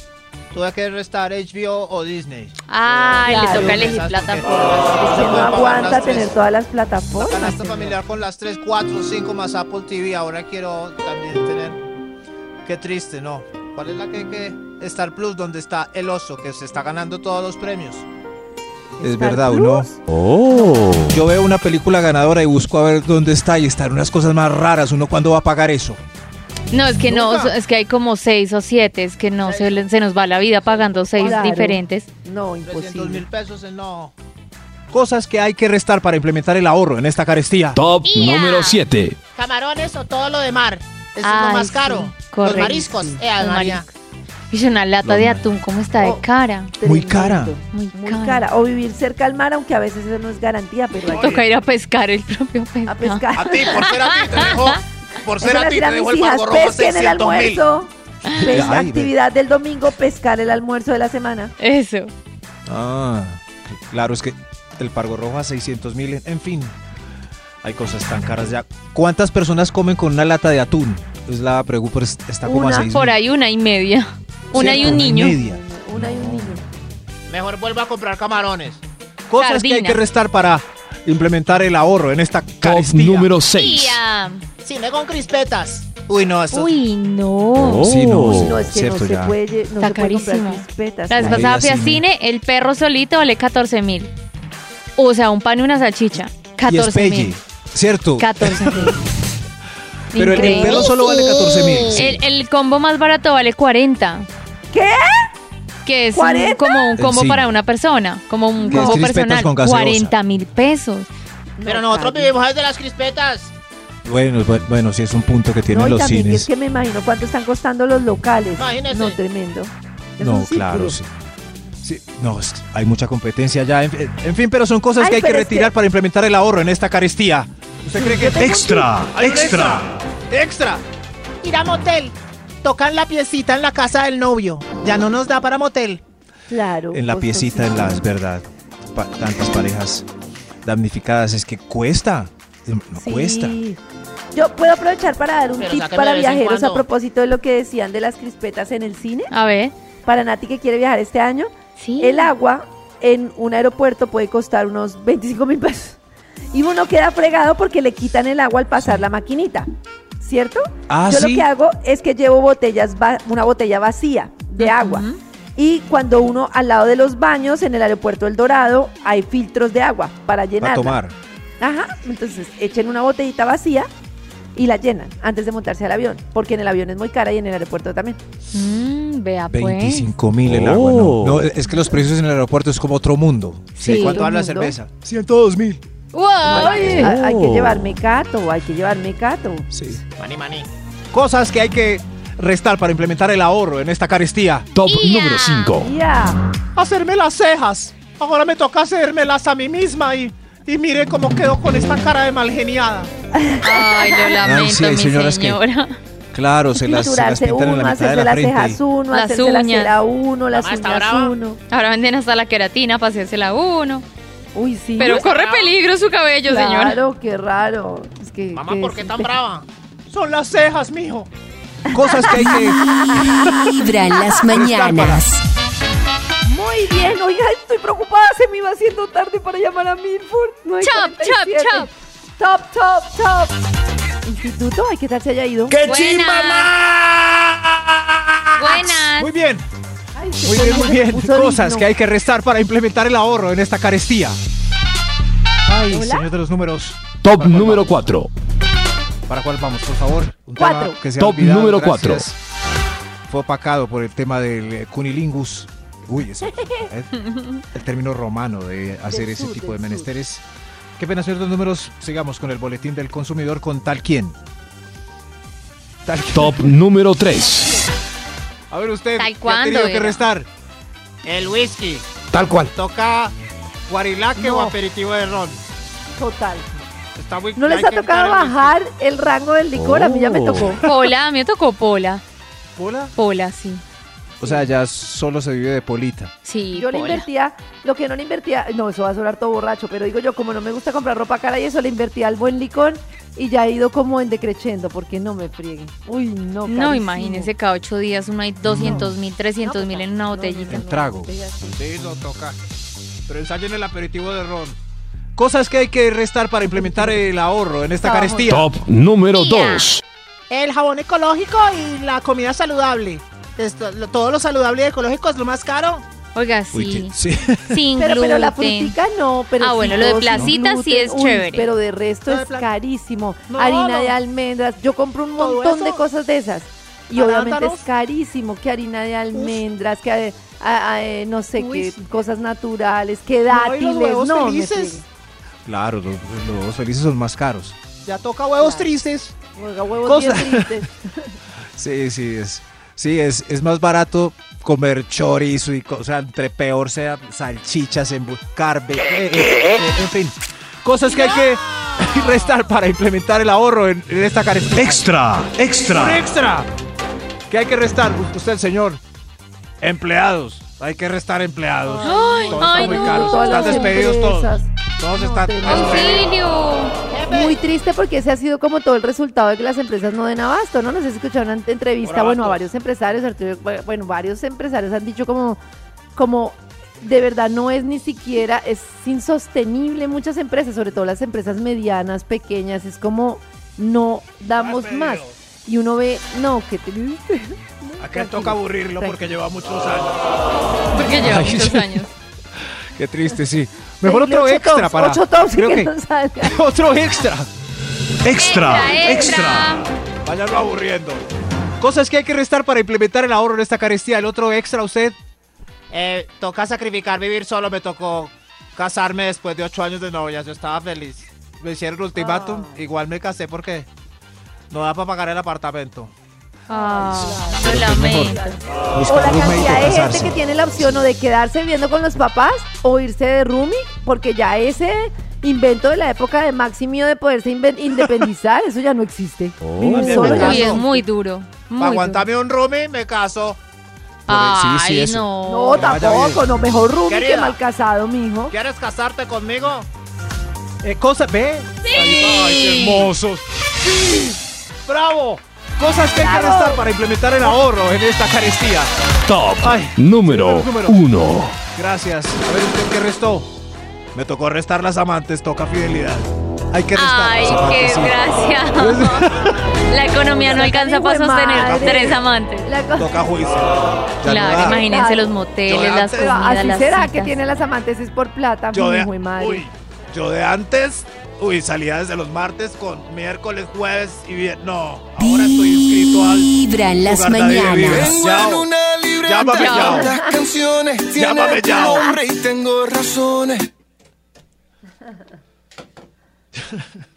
Tuve que restar HBO o Disney. Ay, Claro. le toca elegir plataformas. Es no aguanta tener todas las La plataformas. canasta señor. familiar con las 3, 4, 5 más Apple TV. Ahora quiero también tener. Qué triste, ¿no? ¿Cuál es la que hay que. Star Plus, donde está el oso que se está ganando todos los premios? Es verdad, Plus. uno. Oh. Yo veo una película ganadora y busco a ver dónde está y están unas cosas más raras. ¿Uno cuándo va a pagar eso? No, es que no, es que hay como seis o siete, es que no, se, se nos va la vida pagando seis Claro. diferentes. No, 300 imposible. mil pesos, no. Cosas que hay que restar para implementar el ahorro en esta carestía. Top ¡Ia! número 7. Camarones o todo lo de mar. Eso es lo más sí, caro. correcto. Los mariscos. Eh, Los mariscos. Y una lata Los de atún, ¿cómo está de Oh. cara? Muy cara. Muy, Muy cara. cara. O vivir cerca al mar, aunque a veces eso no es garantía, pero hay Toca ir a pescar el propio pescado. a pescar. A ti, por ser a ti, te dejo. Por Eso ser a ti, te dejo mis el pago rojo a pesquen el 600 mil. almuerzo. Pes- Ay, actividad del domingo, pescar el almuerzo de la semana. Eso. Ah, claro, es que el pargo rojo a 600 mil, en fin. Hay cosas tan caras ya. ¿Cuántas personas comen con una lata de atún? Es la es- está como Una a 6 Por ahí una y media. Una y un una y niño. media. Una y un niño. Mejor vuelva a comprar camarones. Cosas que hay Sardina. que restar para implementar el ahorro en esta Top carestía. número 6. Tía. Cine con crispetas. Uy, no, esto. Uy, no. Oh, sí, no, Uy, no, es que cierto no se ya. puede, no Está se puede comprar carísimo. crispetas. La vez pasada fui a cine, el perro solito vale 14 mil. O sea, un pan y una salchicha. Y 14 Speggy, mil. ¿cierto? 14 mil. (laughs) Pero el, perro solo vale 14 mil. El, el combo más barato vale 40. ¿Qué? Que es un- ¿40? como un combo Sí. para una persona. Como un Que es combo crispetas personal. con gaseosa. 40 mil pesos. Pero nosotros Cari. vivimos desde las crispetas. Bueno, bu- bueno, sí es un punto que tienen No, y los también cines. es que me imagino cuánto están costando los locales. Imagínese. No, tremendo. Es No, claro, sí. Sí, no, es- hay mucha competencia ya. En, en fin, pero son cosas Ay, que hay que pero es retirar que- para implementar el ahorro en esta carestía. ¿Usted cree que Extra, extra. ¡Extra! Ir a motel. Tocan la piecita en la casa del novio. Ya no nos da para motel. Claro. en la piecita, en la es verdad, pa- tantas parejas damnificadas es que cuesta. no Sí. cuesta. Yo puedo aprovechar para dar un Pero tip para de vez en viajeros a cuando. propósito de lo que decían de las crispetas en el cine. A ver. Para Nati que quiere viajar este año, Sí. el agua en un aeropuerto puede costar unos 25 mil pesos. Y uno queda fregado porque le quitan el agua al pasar la maquinita, ¿cierto? Ah, Yo lo que hago es que llevo botellas, una botella vacía de agua. Y cuando uno al lado de los baños en el aeropuerto El Dorado hay filtros de agua para Para llenarla. tomar. Ajá, entonces echen una botellita vacía y la llenan antes de montarse al avión, porque en el avión es muy cara y en el aeropuerto también. Mm, vea pues. 25 mil el agua, no. No, es que los precios en el aeropuerto es como otro mundo. Sí, ¿Cuánto vale la cerveza? 102 mil. Hay, hay- hay que Oh. llevar mecato, hay que llevar mecato. Sí. Mani, mani. Cosas que hay que restar para implementar el ahorro en esta carestía. Top número 5. Ya. Hacerme las cejas. Ahora me toca hacérmelas a mí misma y, y mire cómo quedo con esta cara de malgeniada. Ay, lo lamento, sí, hay mi señoras que-. Claro, se las, se las pintan en la mitad de hacerse la las cejas uno, Las hacerse la uñas. cera uno, las Mamá, ¿está uñas uno. Ahora venden hasta la queratina para hacérsela uno. Uy, sí. Pero corre peligro su cabello, señora. Claro, qué raro. Es que, Mamá, que ¿por qué tan brava? Son las cejas, mijo. Cosas que hay que... (laughs) Vibra en las mañanas. Muy bien, oiga, estoy preocupada, se me iba haciendo tarde para llamar a Milford. No Chop, chop, 47. chop. Top, top, top. Instituto, ay, ¿qué tal se haya ido? ¡Qué chimba, Buenas. Muy bien, muy bien, muy bien. Cosas que hay que restar para implementar el ahorro en esta carestía. Ay, Hola. señor de los números. Top ¿Para cuál número vamos? 4. ¿Para cuál vamos, por favor? Un Cuatro. tema que se Top olvidado, número gracias. Fue opacado por el tema del eh, cunilingus. Uy, ese, (laughs) eh, el término romano de hacer ese sur, tipo de del sur. menesteres. Qué pena, señor de los números. Sigamos con el boletín del consumidor con tal quien. Tal quien. Top número 3. A ver usted, ¿Tal ¿qué ha tenido que restar? El whisky. Tal cual. Toca guarilaque No. o aperitivo de ron. Total. Está muy ¿No les ha tocado el bajar el rango del licor? A mí ya me Oh. tocó. Pola, a mí me tocó Pola. ¿Pola? Pola, sí. O sea, ya solo se vive de polita. Sí, Yo le invertía, lo que no le invertía, no, eso va a sonar todo borracho, pero digo yo, como no me gusta comprar ropa cara y eso, le invertía al buen licor y ya he ido como en decreciendo, porque no me frieguen. Uy, no, No, carísimo. imagínense, cada ocho días uno hay 200 mil, 300 mil en una botellita. El trago. Sí, no toca. Pero ensayen el aperitivo de ron. Cosas que hay que restar para implementar el ahorro en esta carestía. Top número Tía. 2. El jabón ecológico y la comida saludable. Esto, lo- todo lo saludable y ecológico es lo más caro. Oiga, sí. Uy, sí. (laughs) Sin Pero, pero la frutica no, pero Ah, sí bueno, lo de placita sí es chévere. Pero de resto es carísimo. No, harina no. de almendras, yo compro un montón de cosas de esas. Y obviamente es carísimo, que harina de almendras, que eh, a- a- eh, no sé qué, sí. cosas naturales, que dátiles, los huevos no, felices. Claro, los, los huevos felices son más caros. Ya toca huevos Claro. tristes. Oiga, huevos tristes. (laughs) Sí, sí, es. Sí, es, es más barato comer chorizo y co- o sea, entre peor sea salchichas, en carne, eh, eh, eh, en fin. Cosas que hay que (laughs) restar para implementar el ahorro en, en esta carestía. Extra, Un extra. extra. ¿Qué hay que restar? Usted, señor. Empleados. Hay que restar empleados. Ay, Todo está ay, muy no. caro. Todas Están despedidos todos. empresas. Todos No, están. Muy triste porque ese ha sido como todo el resultado de que las empresas no den abasto, ¿no? No sé si escucharon una entrevista, bueno, a varios empresarios, Arturo, bueno, varios empresarios han dicho como, como de verdad no es ni siquiera, es insostenible muchas empresas, sobre todo las empresas medianas, pequeñas, es como no damos más. Y uno ve, no, qué triste. A que toca aburrirlo porque lleva muchos años. Porque lleva muchos años. Qué triste, sí. (laughs) Mejor otro extra tops, para. Ocho tops y creo que que no salga. (laughs) otro extra. Extra, extra. Váyanlo aburriendo. Cosas que hay que restar para implementar el ahorro en esta carestía. El otro extra, usted. Eh, toca sacrificar vivir solo. Me tocó casarme después de ocho años de novia. Yo estaba feliz. Me hicieron ultimátum. Ah. Igual me casé porque no da para pagar el apartamento. Ah, lo lamento. O la cantidad de gente que tiene la opción o de quedarse viviendo con los papás o irse de roomie, porque ya ese invento de la época de Maximio de poderse independizar, eso ya no existe. (laughs) Vivir También solo me ya Uy, no es caso. muy duro. Muy duro. aguantarme un roomie, me caso. Ay, Sí, sí, eso. no. No, tampoco, no, mejor roomie que mal casado, mijo. ¿Quieres casarte conmigo? Eh, cosa, ve, Ay, qué hermosos. Sí. Bravo. Cosas que hay que restar para implementar el ahorro en esta carestía. Top Ay, número número. 1. Gracias. A ver, ¿usted qué restó? Me tocó restar las amantes, toca fidelidad. Hay que restar Ay, las qué amantes. sí. desgracia. La economía no alcanza para sostener madre. tres amantes. Toca juicio. Ya Claro, no imagínense los moteles, las comidas, así las será que tiene las amantes es por plata, Yo de, de madre. uy, yo de antes, uy, salía desde los martes con miércoles, jueves y viernes. No, ahora estoy inscrito al. Vibra en las mañanas. Tengo una Llámame, Yao. las canciones, Llámame, Yao. nombre y tengo razones. (laughs)